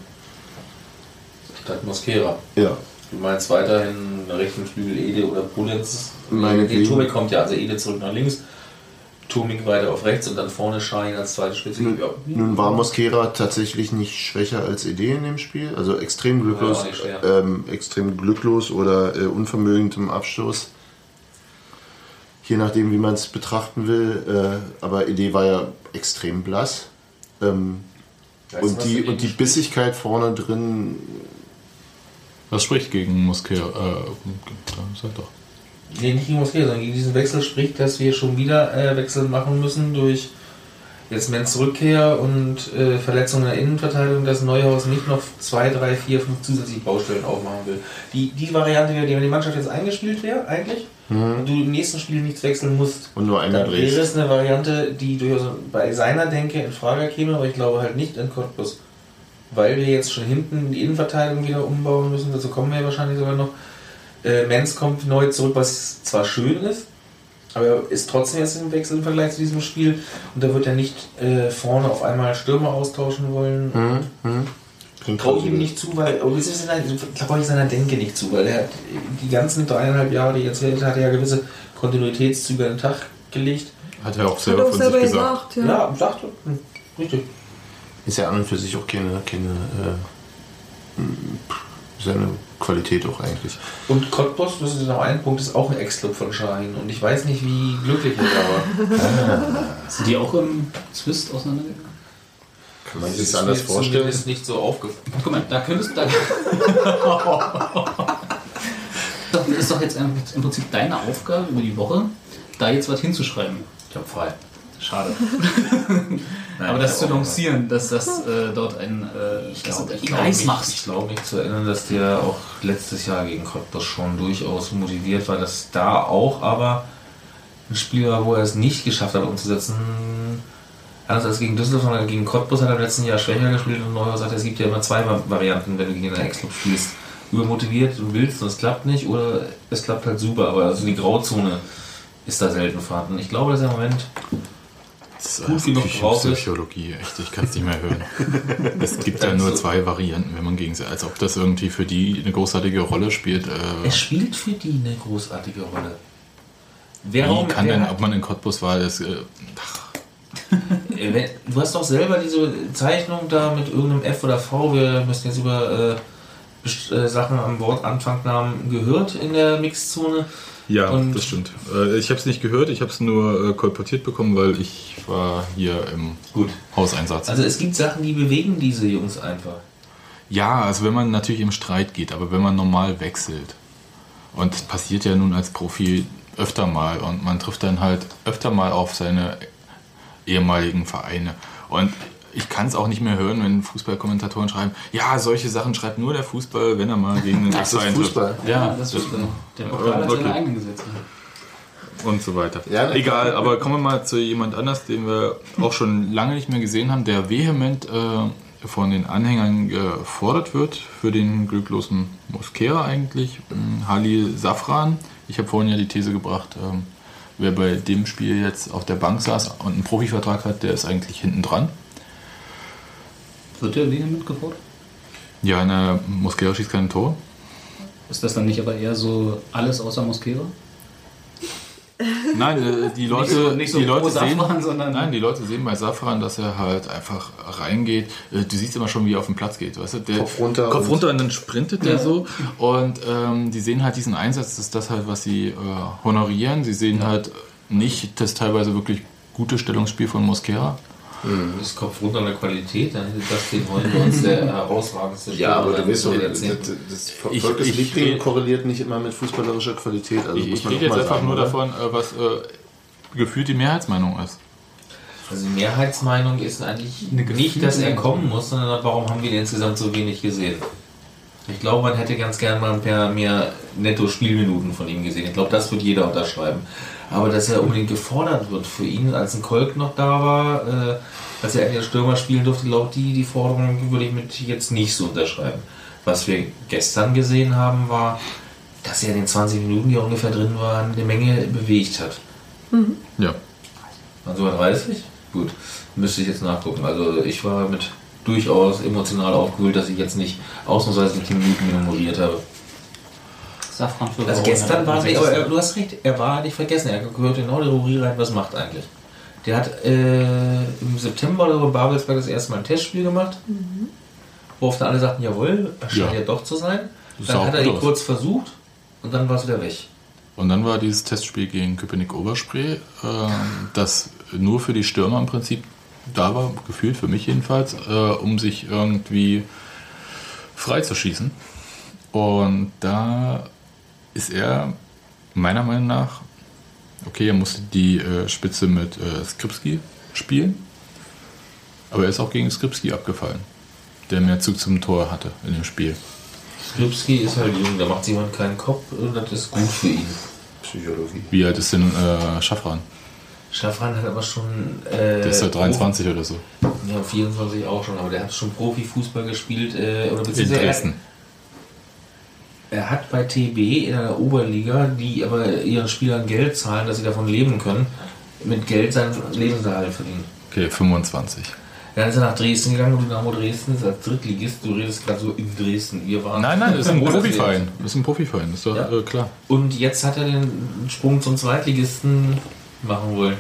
Statt Mosquera. Ja. Du meinst weiterhin rechten Flügel Ede oder Puletz? Meinetwegen. Nee, Tomik kommt ja, also Ede zurück nach links, Tomik weiter auf rechts und dann vorne Schein als zweite Spitze. Nun, Ja, nun war Mosquera tatsächlich nicht schwächer als Idee in dem Spiel. Also extrem glücklos, Ja, ähm, extrem glücklos oder äh, unvermögend im Abstoß. Je nachdem, wie man es betrachten will. Äh, aber Idee war ja extrem blass. Ähm, und, die, und die? Bissigkeit vorne drin, Was spricht gegen Mosquera? Äh, sag doch. Nee, nicht gegen Mosquera, sondern gegen diesen Wechsel spricht, dass wir schon wieder äh, Wechsel machen müssen durch jetzt Menz Rückkehr und äh, Verletzung in der Innenverteidigung, dass Neuhaus nicht noch zwei, drei, vier, fünf zusätzliche Baustellen aufmachen will. Die, die Variante, wäre, die wenn die Mannschaft jetzt eingespielt wäre, eigentlich, und du im nächsten Spiel nichts wechseln musst, und nur einer dann wäre es eine Variante, die durchaus bei seiner Denke in Frage käme, aber ich glaube halt nicht in Cottbus. Weil wir jetzt schon hinten die Innenverteidigung wieder umbauen müssen, dazu kommen wir ja wahrscheinlich sogar noch. Äh, Menz kommt neu zurück, was zwar schön ist, aber er ist trotzdem jetzt im Wechsel im Vergleich zu diesem Spiel und da wird er nicht äh, vorne auf einmal Stürmer austauschen wollen. Hm, hm. Klingt Traue ich ihm plausibel. nicht zu, weil, seiner- traue ich seiner Denke nicht zu, weil er hat die ganzen dreieinhalb Jahre, die er jetzt hält, hat er ja gewisse Kontinuitätszüge an den Tag gelegt. Hat er auch Hat selber er auch von selber sich gesagt. gesagt, ja. Ja, sagte. Hm, Richtig. Ist ja an und für sich auch keine, keine äh, seine Qualität auch eigentlich. Und Cottbus, das ist noch ein Punkt, ist auch ein Ex-Club von Schein. Und ich weiß nicht, wie glücklich er da war. Sind die auch im Zwist auseinandergegangen? Kann man sich ist das anders mir vorstellen? zumindest nicht so aufgefallen. Guck mal, da könntest du. Das ist doch jetzt im im Prinzip deine Aufgabe über die Woche, da jetzt was hinzuschreiben. Ich hab frei. Schade. Nein, Aber das zu auch lancieren, dass das äh, dort ein. Äh, Ich du ich mich, machst. ich glaube mich zu erinnern, dass der auch letztes Jahr gegen Cottbus schon durchaus motiviert war, dass da auch aber ein Spiel war, wo er es nicht geschafft hat umzusetzen. Anders als gegen Düsseldorf, sondern gegen Cottbus hat er im letzten Jahr schwächer gespielt und Neuer sagt, es gibt ja immer zwei Varianten, wenn du gegen einen Ex-Club spielst. Übermotiviert und willst und es klappt nicht oder es klappt halt super, aber also die Grauzone ist da selten vorhanden. Ich glaube, dass er im Moment Das Gut ist genug drauf ist. Küchenpsychologie, echt, ich kann es nicht mehr hören. es gibt ja nur zwei Varianten, wenn man gegen sie, als ob das irgendwie für die eine großartige Rolle spielt. Äh, Es spielt für die eine großartige Rolle. Wer, wie kann denn, ob man in Cottbus war, ist, äh, Äh, Du hast doch selber diese Zeichnung da mit irgendeinem F oder V, wir müssen jetzt über äh, äh, Sachen am Wortanfangnamen gehört in der Mixzone. Ja, Und- das stimmt. Äh, Ich habe es nicht gehört, ich habe es nur äh, kolportiert bekommen, weil ich war hier im Gut. Hauseinsatz. Also es gibt Sachen, die bewegen diese Jungs einfach. ja, also wenn man natürlich im Streit geht, aber wenn man normal wechselt, und das passiert ja nun als Profi öfter mal, und man trifft dann halt öfter mal auf seine ehemaligen Vereine. Und ich kann es auch nicht mehr hören, wenn Fußballkommentatoren schreiben, ja, solche Sachen schreibt nur der Fußball, wenn er mal gegen den Das ist. Fußball. Ja, das das ist der Pokal hat Okay. seine eigenen Gesetze. und so weiter. Ja? Egal, aber kommen wir mal zu jemand anders, den wir auch schon lange nicht mehr gesehen haben, der vehement äh, von den Anhängern gefordert wird für den glücklosen Mosquera eigentlich, ähm, Halil Safran. Ich habe vorhin ja die These gebracht, ähm, wer bei dem Spiel jetzt auf der Bank saß und einen Profivertrag hat, der ist eigentlich hinten dran. Wird der vehement gefordert? Ja, eine Mosquera schießt kein Tor. Ist das dann nicht aber eher so alles außer Mosquera? Nein, äh, die Leute, Nicht so- nicht so die Leute sehen, Safran, sondern- nein, die Leute sehen bei Safran, dass er halt einfach reingeht. Äh, Du siehst immer schon, wie er auf den Platz geht, weißt du? Der Kopf runter Kopf und- runter und dann sprintet der so. Und ähm, die sehen halt diesen Einsatz, das ist das halt, was sie äh, honorieren. Sie sehen halt nicht das teilweise wirklich gute Stellungsspiel von Mosquera. Das Kopf runter an der Qualität, dann ist das den wollen wir uns der herausragendste Ja, aber du weißt doch, das, das ich Liebling korreliert nicht immer mit fußballerischer Qualität. Also Ich, ich rede jetzt einfach nur oder? davon, äh, was äh, gefühlt die Mehrheitsmeinung ist. Also die Mehrheitsmeinung ist eigentlich nicht, dass er kommen muss, sondern warum haben wir ihn insgesamt so wenig gesehen. Ich glaube, man hätte ganz gern mal ein paar mehr Netto-Spielminuten von ihm gesehen. Ich glaube, das wird jeder unterschreiben. Aber dass er unbedingt gefordert wird für ihn, als ein Kolk noch da war, äh, als er endlich als Stürmer spielen durfte, glaube ich, die, die Forderung würde ich mit jetzt nicht so unterschreiben. Was wir gestern gesehen haben, war, dass er in den 20 Minuten, die ungefähr drin waren, eine Menge bewegt hat. Ja. Waren sogar 30? Gut, müsste ich jetzt nachgucken. Also ich war mit durchaus emotional aufgewühlt, dass ich jetzt nicht ausnahmsweise die Minuten memoriert habe. Safran für Also gestern war er, aber er, du hast recht, er war nicht vergessen, er gehört genau der Ruri rein, was macht eigentlich. Der hat äh, im September in Babelsberg das erste Mal ein Testspiel gemacht, worauf dann alle sagten, jawohl, das scheint Ja. ja doch zu sein. Das Dann hat er aus. kurz versucht und dann war es wieder weg. Und dann war dieses Testspiel gegen Köpenick-Oberspree, äh, das nur für die Stürmer im Prinzip da war, gefühlt für mich jedenfalls, äh, um sich irgendwie freizuschießen. Und da ist er meiner Meinung nach, okay, er musste die äh, Spitze mit äh, Skripski spielen, aber er ist auch gegen Skripski abgefallen, der mehr Zug zum Tor hatte in dem Spiel. Skripski ist halt jung, da macht jemand keinen Kopf und das ist gut für ihn. Psychologie. Wie alt ist denn äh, Schaffran? Schaffran hat aber schon. Äh, Der ist ja 23 oder so. Ja, 24 auch schon, aber der hat schon Profifußball gespielt. Äh, oder In beziehungsweise er- Dresden. Er hat bei TB in der Oberliga, die aber ihren Spielern Geld zahlen, dass sie davon leben können, mit Geld seinen Lebenserhalt verdienen. Okay, 25. Dann ist er nach Dresden gegangen und Dynamo Dresden ist als Drittligist. Du redest gerade so in Dresden. Wir waren Nein, nein, das ist ein Profiverein. Das ist ein Profiverein, das ist doch Ja. äh, klar. Und jetzt hat er den Sprung zum Zweitligisten machen wollen.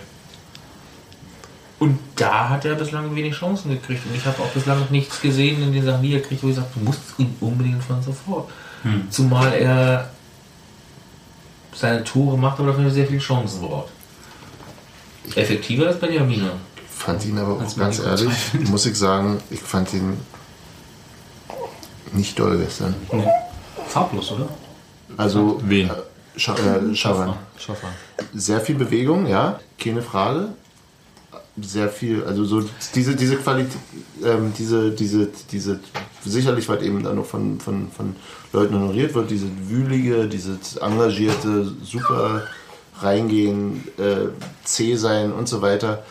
Und da hat er bislang wenig Chancen gekriegt. Und ich habe auch bislang noch nichts gesehen in den Sachen, die er kriegt, wo ich sage, du musst ihn unbedingt von sofort. Hm. Zumal er seine Tore macht, aber dafür sehr viele Chancen braucht. Effektiver als Benjamin. Fand ihn aber auch ganz ehrlich, muss ich sagen, ich fand ihn nicht doll gestern. Nee. Farblos, oder? Also, Wen? Äh, Scha äh, Schaban. Schaffer. Sehr viel Bewegung, ja, keine Frage. Sehr viel, also so diese, diese Qualität, ähm, diese, diese, diese, sicherlich, weil eben dann noch von, von, von Leuten honoriert wird, diese wühlige, dieses engagierte, super reingehen, äh, zäh sein und so weiter.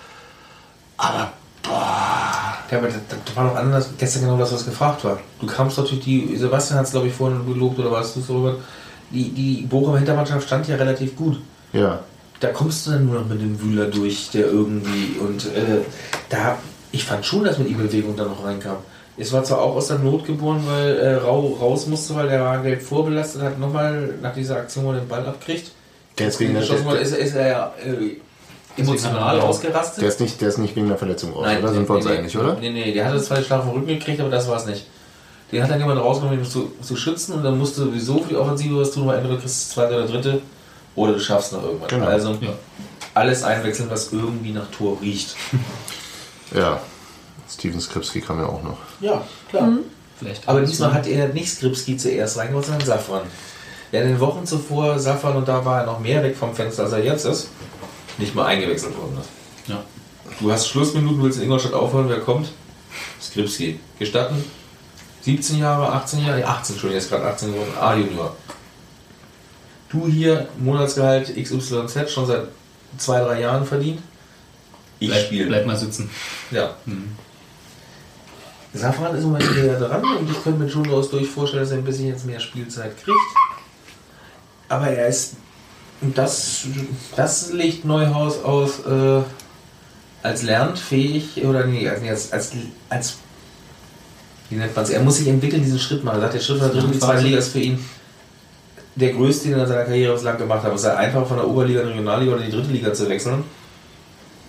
Aber Ja, aber das, das war doch anders. Gestern genau das, was gefragt war. Du kamst doch durch die, Sebastian hat es glaube ich vorhin gelobt oder was du so die, die Bochumer Hintermannschaft stand ja relativ gut. ja, Da kommst du dann nur noch mit dem Wühler durch, der irgendwie und äh, da, ich fand schon, dass mit ihm Bewegung da noch reinkam. Es war zwar auch aus der Not geboren, weil äh, Rau raus musste, weil der war gelb vorbelastet hat, nochmal nach dieser Aktion, wo er den Ball abkriegt. der ist, wegen der, der, ist, ist er ja äh, emotional er- ausgerastet. der, ist nicht, der ist nicht wegen der Verletzung raus, oder? Sind wir uns nee, einig, oder? Nee, nee, der hatte zwei Schlag vom Rücken gekriegt, aber das war es nicht. Den hat dann jemand rausgenommen, um ihn zu, zu schützen und dann musst du sowieso für die Offensive was tun, weil entweder du kriegst das zweite oder dritte oder du schaffst noch irgendwas. Genau. Also Ja. alles einwechseln, was irgendwie nach Tor riecht. Ja. Steven Skripski kam ja auch noch. Ja, klar. Vielleicht. Aber diesmal hat er nicht Skripski zuerst reingeholt, sondern Safran. Ja, in den Wochen zuvor Safran und da war er noch mehr weg vom Fenster, als er jetzt ist. Nicht mal eingewechselt worden ist. Ja. Du hast Schlussminuten, willst in Ingolstadt aufhören, wer kommt? Skripski. Gestatten? 17 Jahre, 18 Jahre? Nee, 18 schon, jetzt gerade 18 geworden. A-Junior. Du hier, Monatsgehalt XYZ, schon seit zwei, drei Jahren verdient. Ich Bleib, spiele. bleib mal sitzen. Ja. Safran ist im Moment näher dran und ich könnte mir schon durchaus durch vorstellen, dass er ein bisschen jetzt mehr Spielzeit kriegt. Aber er ist, und das, das legt Neuhaus aus, äh, als lernfähig, oder nee, als, als, als wie nennt man es, er muss sich entwickeln, diesen Schritt machen. Er sagt, der Schritt von der dritten in die zweite Liga ist für ihn der größte, den er in seiner Karriere bislang gemacht hat. Es sei einfach von der Oberliga in die Regionalliga oder in die dritte Liga zu wechseln,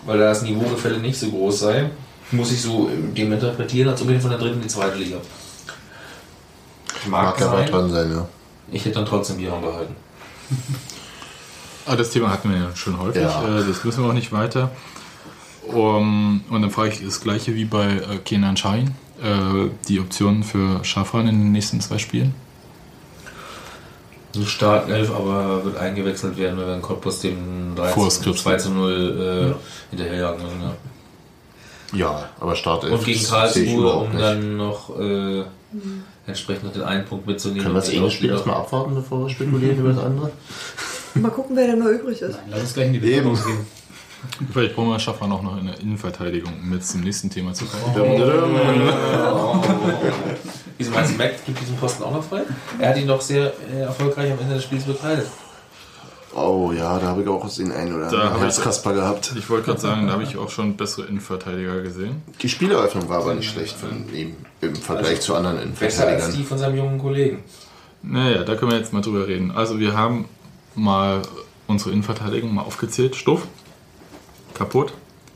weil da das Niveaugefälle nicht so groß sei. Muss ich so dem interpretieren, als unbedingt von der dritten in die zweite Liga. Mag ja sein. dran sein, ja. Ich hätte dann trotzdem Björn behalten. Ah, das Thema hatten wir ja schon häufig. Ja. Äh, Das müssen wir auch nicht weiter. Um, und dann frage ich das gleiche wie bei äh, Kenan Schein. Äh, die Optionen für Schafran in den nächsten zwei Spielen. So starten 11, aber wird eingewechselt werden, wenn wir in Cottbus dem 3 Vor zu, Skripski. 2 zu 0 äh, hinterherjagen. müssen, Ja. Ja, aber Start Und gegen Karlsruhe, um nicht. dann noch äh, entsprechend noch den einen Punkt mitzunehmen. Können wir das eine Spiel erstmal abwarten, bevor wir spekulieren über das andere? Mal gucken, wer denn noch übrig ist. Nein, lass uns gleich in die Eben. Bewertung gehen. Vielleicht brauchen wir auch noch in der Innenverteidigung, um jetzt zum nächsten Thema zu kommen. Wieso meinst du, Mac gibt diesen Posten auch noch frei? Er hat ihn doch sehr äh, erfolgreich am Ende des Spiels bekleidet. Oh ja, da habe ich auch den einen oder Da anderen habe ich- Herzkasper gehabt. Ich wollte gerade sagen, da habe ich auch schon bessere Innenverteidiger gesehen. Die Spieleröffnung war aber nicht schlecht von ihm im Vergleich zu anderen Besser als die Innenverteidigern. von seinem jungen Kollegen. Naja, da können wir jetzt mal drüber reden. Also wir haben mal unsere Innenverteidigung mal aufgezählt. Stuff, kaputt,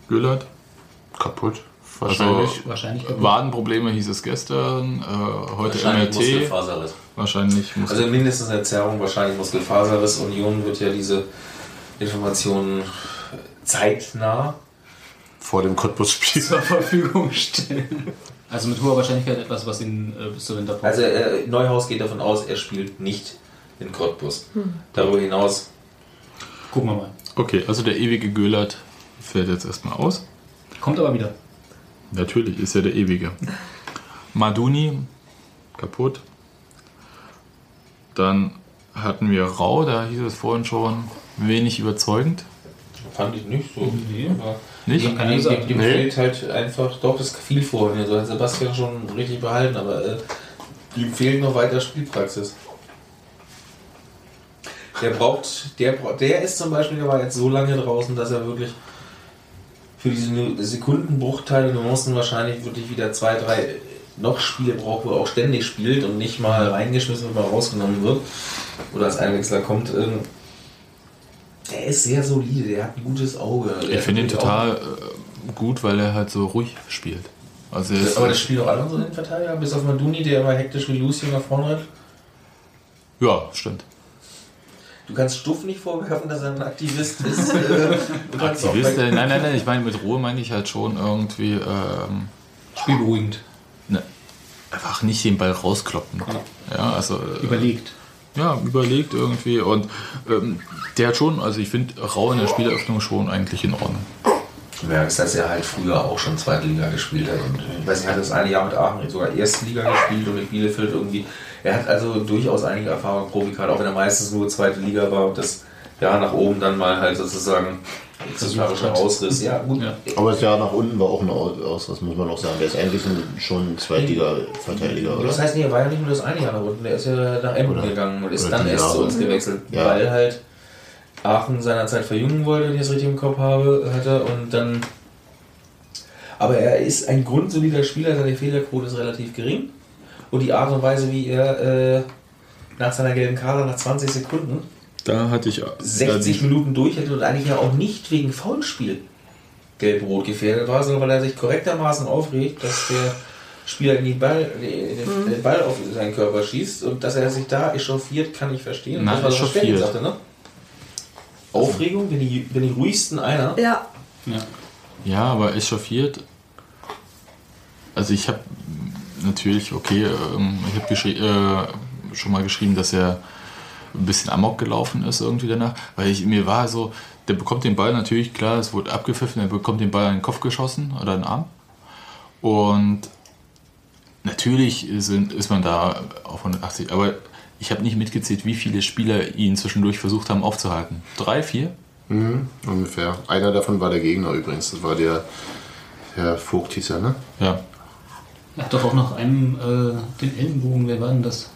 Güllert, Kaputt, wahrscheinlich. Wahrscheinlich kaputt. Wadenprobleme hieß es gestern, äh, heute Wahrscheinlich MRT, Muskelfaserriss. wahrscheinlich muss Also mindestens eine Zerrung, wahrscheinlich Muskelfaserriss. Union wird ja diese Informationen zeitnah Vor dem Cottbus-Spiel. zur Verfügung stellen. Also mit hoher Wahrscheinlichkeit etwas, was ihn äh, bis zur Winterpause. Also äh, Neuhaus geht davon aus, er spielt nicht in Cottbus. Darüber hinaus gucken wir mal. Okay, also der ewige Güllert fällt jetzt erstmal aus. Kommt aber wieder. Natürlich ist er der ewige. Maduni, kaputt. Dann hatten wir Rau, da hieß es vorhin schon, wenig überzeugend. fand ich nicht so. Nee. Aber Nicht? Dem, dem, dem, dem Nee. fehlt halt einfach, doch, das fiel vorhin. Also hat Sebastian schon richtig behalten, aber äh, ihm fehlt noch weiter Spielpraxis. Der braucht, der, der ist zum Beispiel, der war jetzt so lange draußen, dass er wirklich für diese Sekundenbruchteile, Nuancen wahrscheinlich wirklich wieder zwei, drei noch Spiele braucht, wo er auch ständig spielt und nicht mal reingeschmissen und mal rausgenommen wird oder als Einwechsler kommt. Ähm, Der ist sehr solide, der hat ein gutes Auge. Der Ich finde ihn hat auch- total äh, gut, weil er halt so ruhig spielt. Also er Aber das spielt doch alle unsere Innenverteidiger, bis auf Maduni, der immer hektisch wie Lucy nach vorne rennt. ja, stimmt. Du kannst Stuff nicht vorwerfen, dass er ein Aktivist ist. äh, Aktivist, äh, nein, nein, nein, ich meine mit Ruhe meine ich halt schon irgendwie ähm, Spielberuhigend. ne, einfach nicht den Ball rauskloppen. Ja, also äh, Überlegt. ja, überlegt irgendwie und ähm, der hat schon, also ich finde Rau in der Spieleröffnung schon eigentlich in Ordnung. Du merkst, dass er halt früher auch schon zweite Liga gespielt hat. Und ich weiß nicht, er hat das eine Jahr mit Aachen sogar erste Liga gespielt und mit Bielefeld irgendwie. Er hat also durchaus einige Erfahrung im Profikart, auch wenn er meistens nur zweite Liga war und das Jahr nach oben dann mal halt sozusagen exemplarischer Ausriss. Ja, gut. Ja. Aber das Jahr nach unten war auch ein Aus- Ausriss, muss man auch sagen. Der ist eigentlich schon ein Zweitliga-Verteidiger, oder? Das heißt, nee, er war ja nicht nur das eine Jahr nach unten, der ist ja nach Emden gegangen und ist oder dann erst zu uns gewechselt, Ja. weil halt Aachen seinerzeit verjüngen wollte, wenn ich das richtig im Kopf habe, hatte und dann. Aber er ist ein grundsolider Spieler, seine Fehlerquote ist relativ gering und die Art und Weise, wie er äh, nach seiner gelben Karte nach 20 Sekunden Da hatte ich 60 Minuten durch hätte und eigentlich ja auch nicht wegen Foulspiel gelb-rot gefährdet war, sondern weil er sich korrektermaßen aufregt, dass der Spieler in die Ball, den, Mhm. den Ball auf seinen Körper schießt und dass er sich da echauffiert, kann ich verstehen. Na, Das war, was echauffiert. Sven sagte, ne? Aufregung, bin die, bin die ruhigsten einer. Ja, Ja, aber echauffiert. Also ich habe natürlich, okay, ähm, ich habe äh, schon mal geschrieben, dass er ein bisschen amok gelaufen ist irgendwie danach, weil ich mir war so, der bekommt den Ball natürlich, klar, es wurde abgepfiffen, er bekommt den Ball in den Kopf geschossen oder in den Arm. Und natürlich sind, ist man da auf 180, aber ich habe nicht mitgezählt, wie viele Spieler ihn zwischendurch versucht haben aufzuhalten. Drei, vier? Mhm, ungefähr. Einer davon war der Gegner übrigens. Das war der Herr Vogt hieß er, ne? Ja. Er hat doch auch noch einem äh, den Ellenbogen, wer war denn das?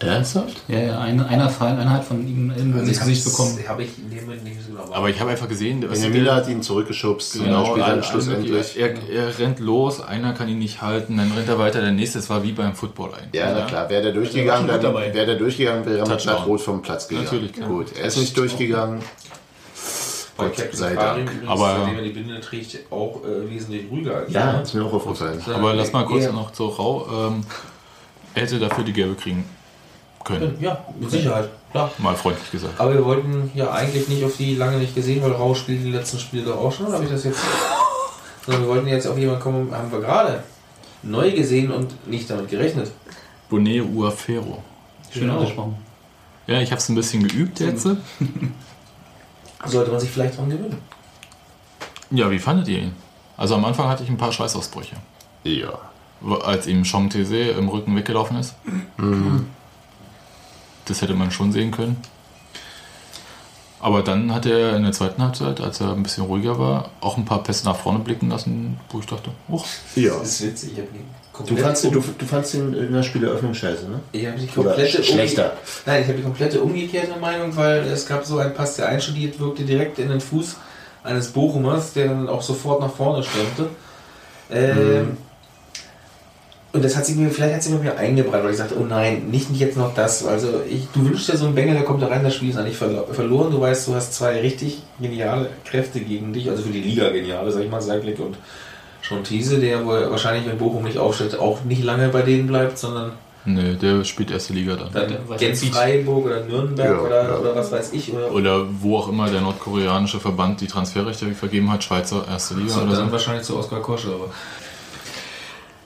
Ernsthaft? Ja, ja, eine, einer Fall, einer hat von ihm einen Ellenbogen ins Gesicht bekommen. Habe ich in dem Moment nicht so genau. Aber ich habe einfach gesehen, was Miller hat ihn zurückgeschubst spielt er dann schlussendlich. Er, er rennt los, einer kann ihn nicht halten, dann rennt er weiter, der nächste. Das war wie beim Football eigentlich. Ja, na klar, wäre der durchgegangen, dann wäre der durchgegangen, wäre er mit rot vom Platz gegangen. Natürlich, klar. Gut, er ist nicht durchgegangen. Bei Gott Captain sei Dank. übrigens, Aber- seitdem er die Binde trägt, auch äh, wesentlich ruhiger als Ja, ist mir auch aufgefallen. Aber lass mal kurz noch so rau. Ähm, er hätte dafür die gelbe kriegen können. Ja, mit Sicherheit, klar. Mal freundlich gesagt. Aber wir wollten ja eigentlich nicht auf die lange nicht gesehen, weil Rausch spielt die letzten Spiele doch auch schon, oder habe ich das jetzt? Sondern wir wollten jetzt auf jemanden kommen, haben wir gerade neu gesehen und nicht damit gerechnet. Bonet Uafero. Schön Genau. ausgesprochen. Ja, ich habe es ein bisschen geübt jetzt. Sollte man sich vielleicht dran gewöhnen. Ja, wie fandet ihr ihn? Also am Anfang hatte ich ein paar Schweißausbrüche. Ja. Als ihm Chong Tese im Rücken weggelaufen ist. Das hätte man schon sehen können. Aber dann hat er in der zweiten Halbzeit, als er ein bisschen ruhiger war, auch ein paar Pässe nach vorne blicken lassen, wo ich dachte, oh, Ja. Das ist witzig. Ich hab die Du fandst, den, du, du fandst den in der Spieleröffnung scheiße, ne? Ich habe die komplette sch- schlechter. Nein, ich habe die komplette umgekehrte Meinung, weil es gab so einen Pass, der einstudiert wirkte direkt in den Fuß eines Bochumers, der dann auch sofort nach vorne stürmte. Ähm, Und das hat sich mir, vielleicht hat sich mir eingebrannt, weil ich sagte, oh nein, nicht, nicht jetzt noch das. Also ich, du wünschst dir so einen Bengel, der kommt da rein, das Spiel ist eigentlich verlo- verloren. Du weißt, du hast zwei richtig geniale Kräfte gegen dich, also für die Liga geniale, sag ich mal, Seidlik und schon Thiese, der wohl wahrscheinlich, wenn Bochum nicht aufstellt, auch nicht lange bei denen bleibt, sondern nee, der spielt erste Liga dann. dann Gens. Freiburg oder Nürnberg Ja, oder, ja. oder was weiß ich. Oder, Oder wo auch immer der nordkoreanische Verband die Transferrechte vergeben hat, Schweizer erste Liga so, oder dann so. wahrscheinlich zu Oskar Kosche, aber.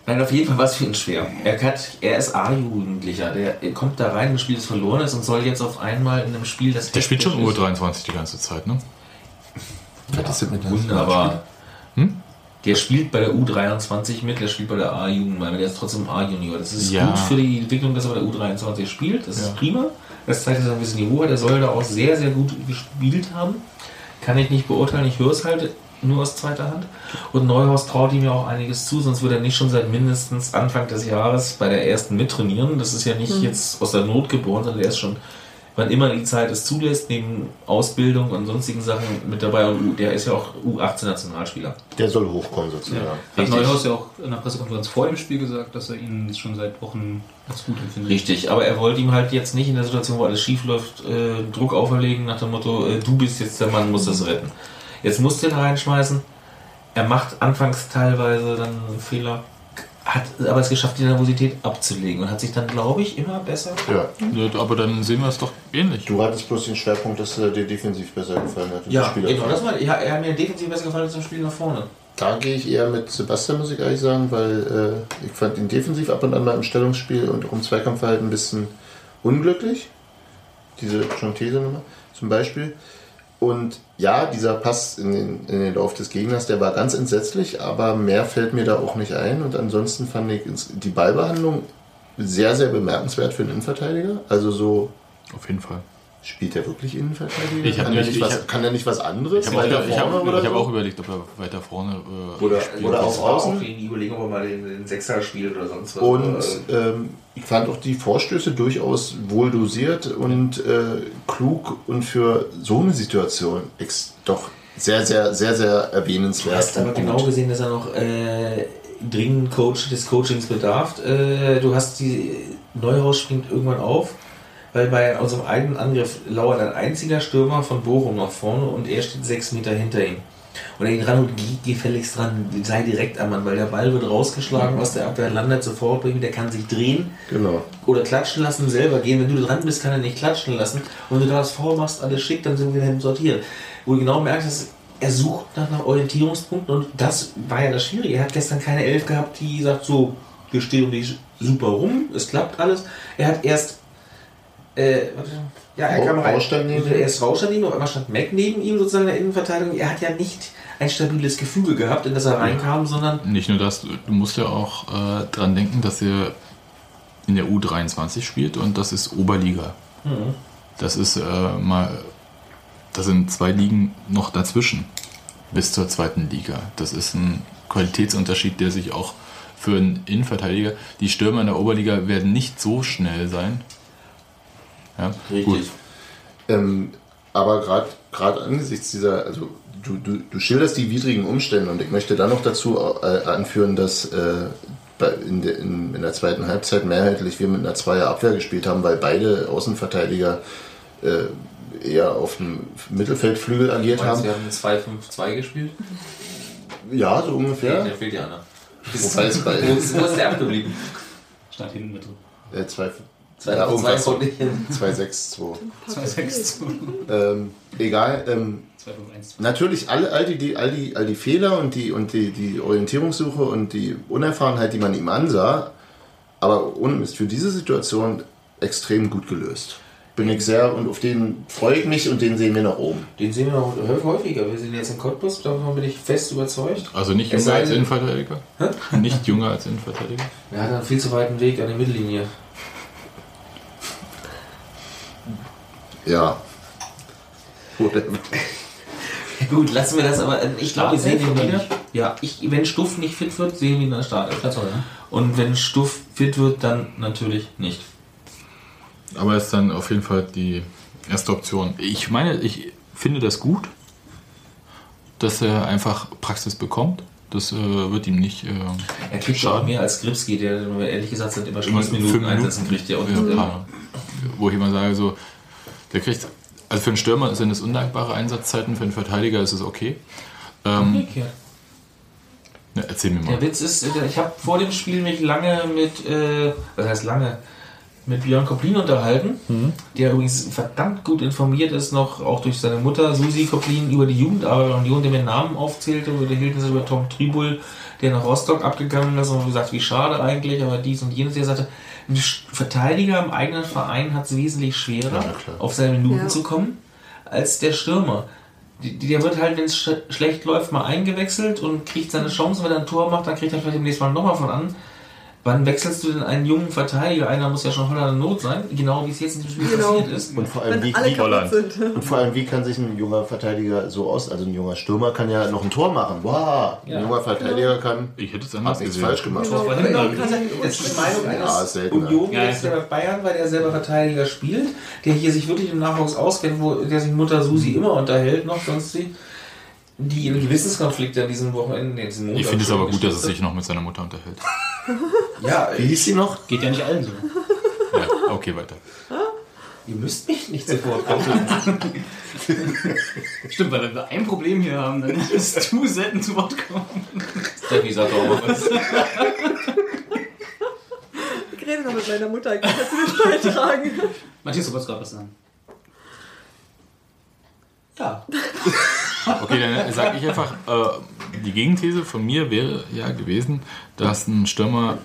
Nein, auf jeden Fall war es für ihn schwer. Er, hat, er ist A-Jugendlicher, der kommt da rein, ein Spiel ist verloren ist und soll jetzt auf einmal in einem Spiel, das Der spielt schon ist- U23 die ganze Zeit, ne? das ist mit Wunderbar. Der spielt bei der U23 mit, der spielt bei der A-Jugend, weil der ist trotzdem A-Junior. Das ist Ja. gut für die Entwicklung, dass er bei der U23 spielt. Das Ja. ist prima. Das zeigt, dass er ein bisschen Niveau hat. Der soll da auch sehr, sehr gut gespielt haben. Kann ich nicht beurteilen, ich höre es halt nur aus zweiter Hand. Und Neuhaus traut ihm ja auch einiges zu, sonst würde er nicht schon seit mindestens Anfang des Jahres bei der ersten mittrainieren. Das ist ja nicht jetzt aus der Not geboren, sondern der ist schon, wann immer die Zeit es zulässt, neben Ausbildung und sonstigen Sachen mit dabei. Und der ist ja auch U18-Nationalspieler. Der soll hochkommen sozusagen. Hat Richtig. Neuhaus ja auch in der Pressekonferenz vor dem Spiel gesagt, dass er ihn schon seit Wochen als gut empfindet. Richtig, aber er wollte ihm halt jetzt nicht in der Situation, wo alles schief läuft, äh, Druck auferlegen nach dem Motto, äh, du bist jetzt der Mann, musst das retten. Jetzt musst du ihn reinschmeißen. er macht anfangs teilweise dann Fehler, hat aber es geschafft, die Nervosität abzulegen und hat sich dann, glaube ich, immer besser. Ja. Ja, Aber dann sehen wir es doch ähnlich. Du hattest bloß den Schwerpunkt, dass er dir defensiv besser gefallen hat. Ja, genau, das war, ja, er hat mir defensiv besser gefallen als im Spiel nach vorne. Da gehe ich eher mit Sebastian, muss ich ehrlich sagen, weil äh, ich fand ihn defensiv ab und an mal im Stellungsspiel und auch im Zweikampfverhalten ein bisschen unglücklich. Diese Chantese-Nummer zum Beispiel. Und ja, dieser Pass in den, in den Lauf des Gegners, der war ganz entsetzlich, aber mehr fällt mir da auch nicht ein. Und ansonsten fand ich die Ballbehandlung sehr, sehr bemerkenswert für einen Innenverteidiger. Also so Auf jeden Fall. Spielt er wirklich Innenverteidiger? Ich kann, er nicht- nicht ich was, hab- kann er nicht was anderes? Ich habe auch, ich hab, ich hab so? auch überlegt, ob er weiter vorne äh, Oder- spielt. oder war Außen? auch die Überlegung, ob er mal den, den Sechser spielt oder sonst was. Und äh, ähm, ich fand auch die Vorstöße durchaus wohl dosiert und äh, klug und für so eine Situation ex doch sehr, sehr, sehr, sehr Du erwähnenswert. hast aber genau gesehen, dass er noch äh, dringend Coach des Coachings bedarf. Äh, du hast die Neuhaus springt irgendwann auf, weil bei unserem eigenen Angriff lauert ein einziger Stürmer von Bochum nach vorne und er steht sechs Meter hinter ihm. Und er geht ran und geht gefälligst dran, sei direkt am Mann, weil der Ball wird rausgeschlagen aus der Abwehr, landet sofort bei ihm, der kann sich drehen Genau. oder klatschen lassen, selber gehen. Wenn du dran bist, kann er nicht klatschen lassen. Und wenn du da das Foul machst, alles schick, dann sind wir hinten sortiert. Wo du genau merkst, dass er sucht nach einem Orientierungspunkt und das war ja das Schwierige. Er hat gestern keine Elf gehabt, die sagt so, wir stehen die super rum, es klappt alles. Er hat erst äh, ja, er kam rein. Er ist Rauscher neben ihm, auf einmal stand Mac neben ihm sozusagen in der Innenverteidigung. Er hat ja nicht ein stabiles Gefüge gehabt, in das er reinkam, sondern Nicht nur das, du musst ja auch äh, dran denken, dass er in der U23 spielt und das ist Oberliga. Das ist äh, mal, da sind zwei Ligen noch dazwischen bis zur zweiten Liga. Das ist ein Qualitätsunterschied, der sich auch für einen Innenverteidiger, die Stürmer in der Oberliga werden nicht so schnell sein. Ja? Richtig. Gut. Ähm, aber gerade angesichts dieser, also du, du, du, schilderst die widrigen Umstände und ich möchte da noch dazu äh, anführen, dass äh, in, de, in, in, der zweiten Halbzeit mehrheitlich wir mit einer Zweierabwehr gespielt haben, weil beide Außenverteidiger äh, eher auf dem Mittelfeldflügel agiert meinst, haben. Sie haben 2-5-2 gespielt? Ja, so ungefähr. Nee, fehlt ja einer. Wo ist der abgeblieben? Stand hinten mit drin. Äh, Leider ja, irgendwas 262. 262. Ähm, egal. Ähm, natürlich, all, all, die, all, die, all die Fehler und, die, und die, die Orientierungssuche und die Unerfahrenheit, die man ihm ansah, aber ohne ist für diese Situation extrem gut gelöst. Bin ich sehr und auf den freue ich mich und den sehen wir nach oben. Den sehen wir noch häufiger. Wir sind jetzt in Cottbus, davon bin ich fest überzeugt. Also nicht jünger als Innenverteidiger? Hä? Nicht jünger als Innenverteidiger? Er hat einen viel zu weiten Weg an die Mittellinie. Ja. Whatever. Gut, lassen wir das aber. Ich glaube, wir sehen ihn wieder. nicht? Ja, ich, wenn Stuff nicht fit wird, sehen wir ihn in der Startelf. Das soll? Und wenn Stuff fit wird, dann natürlich nicht. Aber ist dann auf jeden Fall die erste Option. Ich meine, ich finde das gut, dass er einfach Praxis bekommt. Das äh, wird ihm nicht äh, Er kriegt schon schaden. mehr als Skripski, der ehrlich gesagt seit immer Immer Schlussminuten fünf einsetzen kriegt. Ja, und, Ja, ähm, paar. Wo ich immer sage, so, der kriegt, also für einen Stürmer sind es undankbare Einsatzzeiten, für einen Verteidiger ist es okay. Ähm, umgekehrt. ja, erzähl mir mal. Der Witz ist, äh, ich habe vor dem Spiel mich lange mit, äh, was heißt lange, mit Björn Koplin unterhalten, der übrigens verdammt gut informiert ist, noch auch durch seine Mutter Susi Koplin über die Jugendarbeit der Union, der mir Namen aufzählte, wir hielten es über Tom Tribul, der nach Rostock abgegangen ist und gesagt, wie schade eigentlich, aber dies und jenes. Der sagte, ein Verteidiger im eigenen Verein hat es wesentlich schwerer, Ja, auf seine Minuten Ja. zu kommen, als der Stürmer. Der wird halt, wenn es sch schlecht läuft, mal eingewechselt und kriegt seine Chance. Wenn er ein Tor macht, dann kriegt er vielleicht demnächst mal nochmal von an. Wann wechselst du denn einen jungen Verteidiger? Einer muss ja schon voller Not sein, genau wie es jetzt in diesem Spiel Genau. passiert ist. Und vor allem, wie, wie, und vor allem, wie kann sich ein junger Verteidiger so aus, also ein junger Stürmer kann ja noch ein Tor machen. Wow, ein Ja. junger Verteidiger kann, Ich hätte es hat anders nichts gesehen. falsch gemacht. Genau. Genau, er- das ist Meinung Ja, eines ist seltener. Union, Ja, ja. der bei Bayern, weil der selber Verteidiger spielt, der hier sich wirklich im Nachwuchs auskennt, wo der sich Mutter Susi immer unterhält, noch sonst die, die Gewissenskonflikte an diesem Wochenende, nee, diesen Montag Ich finde es aber gut, dass er sich noch mit seiner Mutter unterhält. Ja, Wie hieß sie noch? Geht ja nicht allen so. Ja, okay, weiter. Ihr müsst mich nicht sofort kommen. Stimmt, weil wenn wir ein Problem hier haben, dann ist du selten zu Wort kommen. Steffi sagt auch mal was. Ich rede noch mit meiner Mutter, ich kann das nicht beitragen. Matthias, du wolltest gerade was sagen. Ja. Okay, dann sage ich einfach, äh, die Gegenthese von mir wäre ja gewesen, dass ein Stürmer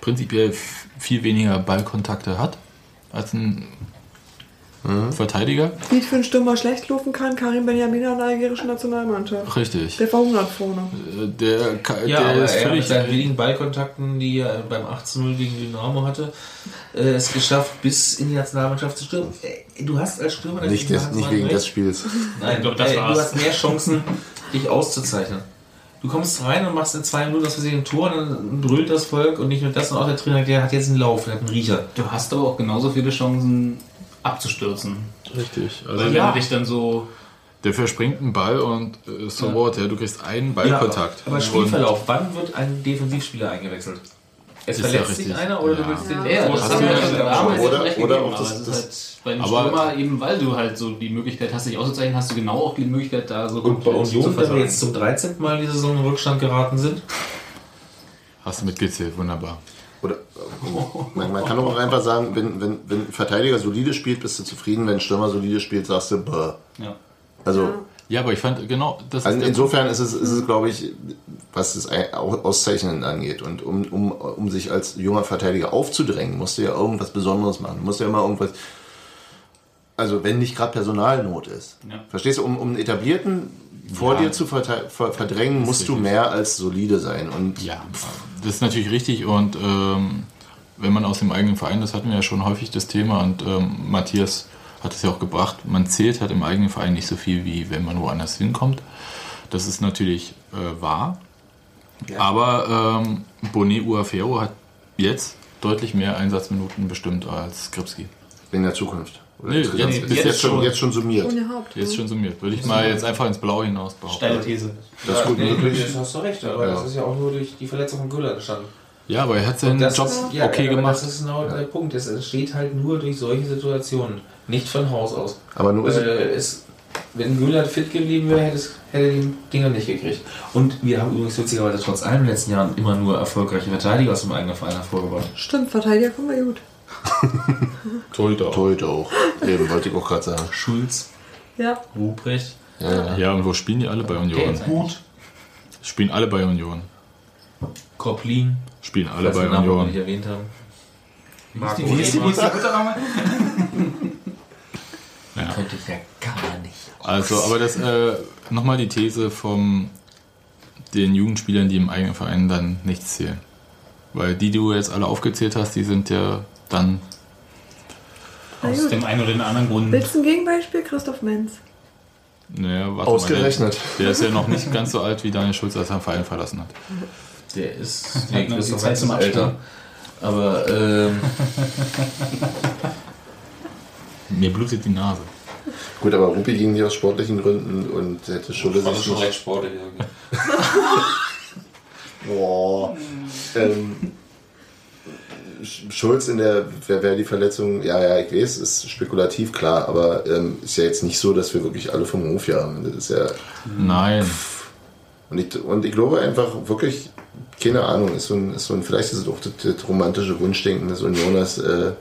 prinzipiell viel weniger Ballkontakte hat als ein Verteidiger. Wie für einen Stürmer schlecht laufen kann, Karim Benjamin an der algerischen Nationalmannschaft. Richtig. Der verhungert vorne. Äh, Der, ka- Ja, der aber ist er mit völlig. seinen wenigen Ballkontakten, die er beim 18-0 gegen Dynamo hatte, äh, es geschafft, bis in die Nationalmannschaft zu stürmen. Äh, Du hast als Stürmer Nicht, des, nicht wegen des Spiels. Nein, Ich glaub, das äh, war's. du hast mehr Chancen, dich auszuzeichnen. Du kommst rein und machst in zwei Minuten aus Versehen ein Tor, und dann brüllt das Volk und nicht nur das, sondern auch der Trainer, der hat jetzt einen Lauf, der hat einen Riecher. Du hast aber auch genauso viele Chancen abzustürzen. Richtig. Also Weil Ja. wenn du dich dann so. der verspringt einen Ball und äh, so Ja. what, ja, du kriegst einen Ballkontakt. Ja, aber Und- Spielverlauf, wann wird ein Defensivspieler eingewechselt? Es Ist ja verletzt sich einer oder du Ja. willst den Ja, das hast haben du wir ja schon schon damals oder- recht oder gegeben, auch aber das- es das- ist halt bei einem aber- Stürmer eben, weil du halt so die Möglichkeit hast, dich auszuzeichnen, hast du genau auch die Möglichkeit, da so Und bei komplett Union, wenn wir jetzt zum 13. Mal die Saison in Rückstand geraten sind, Hast du mitgezählt, wunderbar. Oder, man, man kann auch einfach sagen, wenn, wenn, wenn ein Verteidiger solide spielt, bist du zufrieden. Wenn ein Stürmer solide spielt, sagst du, bäh. Ja. Also, Ja, aber ich fand, genau, das also ist insofern ist es, ist es glaube ich, was das Ei- Au- Auszeichnen angeht. Und um, um, um sich als junger Verteidiger aufzudrängen, musst du ja irgendwas Besonderes machen. Du musst ja immer irgendwas. Also, wenn nicht gerade Personalnot ist. Ja. Verstehst du, um, um einen etablierten vor Ja. dir zu verdrängen, musst du mehr als solide sein. Und Ja, das ist natürlich richtig und ähm, wenn man aus dem eigenen Verein, das hatten wir ja schon häufig das Thema und ähm, Matthias hat es ja auch gebracht, man zählt halt im eigenen Verein nicht so viel, wie wenn man woanders hinkommt. Das ist natürlich äh, wahr, aber ähm, Bonet Uafero hat jetzt deutlich mehr Einsatzminuten bestimmt als Skripski. in der Zukunft. Oder Nee, jetzt- ist jetzt jetzt, schon, schon. jetzt schon summiert. Ohne Haupt. Jetzt schon summiert. Würde ich mal jetzt einfach ins Blaue hinaus behaupten. Steile These. Das ist gut nee, möglich. das hast du recht, aber Ja. das ist ja auch nur durch die Verletzung von Güller entstanden. Ja, aber er hat seinen das Job ist, ja, okay aber gemacht. Das ist genau der Punkt. Es entsteht halt nur durch solche Situationen, nicht von Haus aus. Aber nur ist, Äh, es, wenn Güller fit geblieben wäre, hätte, es, hätte er die Dinger nicht gekriegt. Und wir haben übrigens witzigerweise trotz allem in den letzten Jahren immer nur erfolgreiche Verteidiger aus dem eigenen Verein hervorgebracht. Stimmt, Verteidiger kommen wir gut. Torhüter auch. Torhüter auch. Eben, wollte ich auch gerade sagen. Schulz, Ja. Ruprecht, Ja, ja. Ja, und wo spielen die alle bei Union? Hut, Spielen alle bei Union. Koplin, Spielen alle bei Union. nicht erwähnt haben. Marco Wie ist die, nochmal? Könnte ich ja gar nicht. Also, aber das äh, nochmal die These von den Jugendspielern, die im eigenen Verein dann nichts zählen. Weil die, die du jetzt alle aufgezählt hast, die sind ja dann. Aus dem einen oder den anderen Grund. Willst du ein Gegenbeispiel? Christoph Menz. Naja, warte Ausgerechnet. Mal, der, der ist ja noch nicht ganz so alt, wie Daniel Schulz, als er den Verein verlassen hat. Der ist. Hat Nee, noch Christoph die Zeit Menz zum ist älter. Aber ähm, Mir blutet die Nase. Gut, aber Rupi ging nicht aus sportlichen Gründen und hätte Schulle war sich schon nicht... recht sportlich. irgendwie. Boah. Ähm, Sch- Schulz in der, wer, wer die Verletzung, ja, ja, ich weiß, ist spekulativ, klar, aber ähm, ist ja jetzt nicht so, dass wir wirklich alle vom Hof jagen. Das ist ja, Nein. Und ich, und ich glaube einfach wirklich, keine Ahnung, ist so ein, ist so ein vielleicht ist es auch das, das romantische Wunschdenken des Unioners, äh,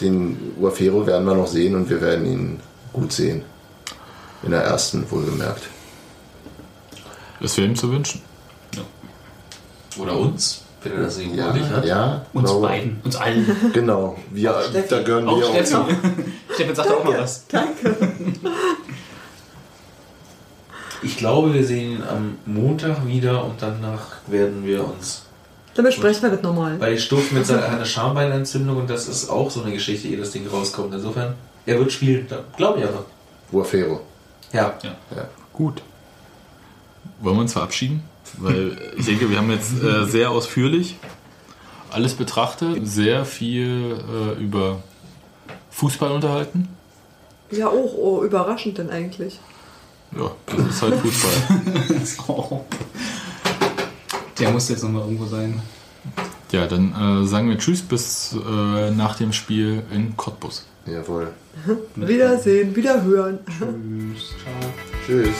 den Uafero werden wir noch sehen und wir werden ihn gut sehen. In der ersten, wohlgemerkt. Es wäre ihm zu wünschen. Oder uns, wenn er das irgendwo Ja, nicht hat. ja, Uns glaube- beiden, uns allen. Genau, wir, da gehören Auch wir auch zu. Stefan sagt auch mal was. Ich glaube, wir sehen ihn am Montag wieder und danach werden wir uns. Dann besprechen wir das nochmal. Weil Stuff mit seiner einer Schambeinentzündung und das ist auch so eine Geschichte, ehe das Ding rauskommt. Insofern, er wird spielen, glaube ich einfach. Uafero. Ja. Gut. Wollen wir uns verabschieden? Weil ich denke, wir haben jetzt äh, sehr ausführlich alles betrachtet, sehr viel äh, über Fußball unterhalten. Ja, auch oh, überraschend denn eigentlich. Ja, das ist halt Fußball. Der muss jetzt nochmal irgendwo sein. Ja, dann äh, sagen wir Tschüss bis äh, nach dem Spiel in Cottbus. Jawohl. Wiedersehen, wiederhören. Tschüss. Ciao. Tschüss.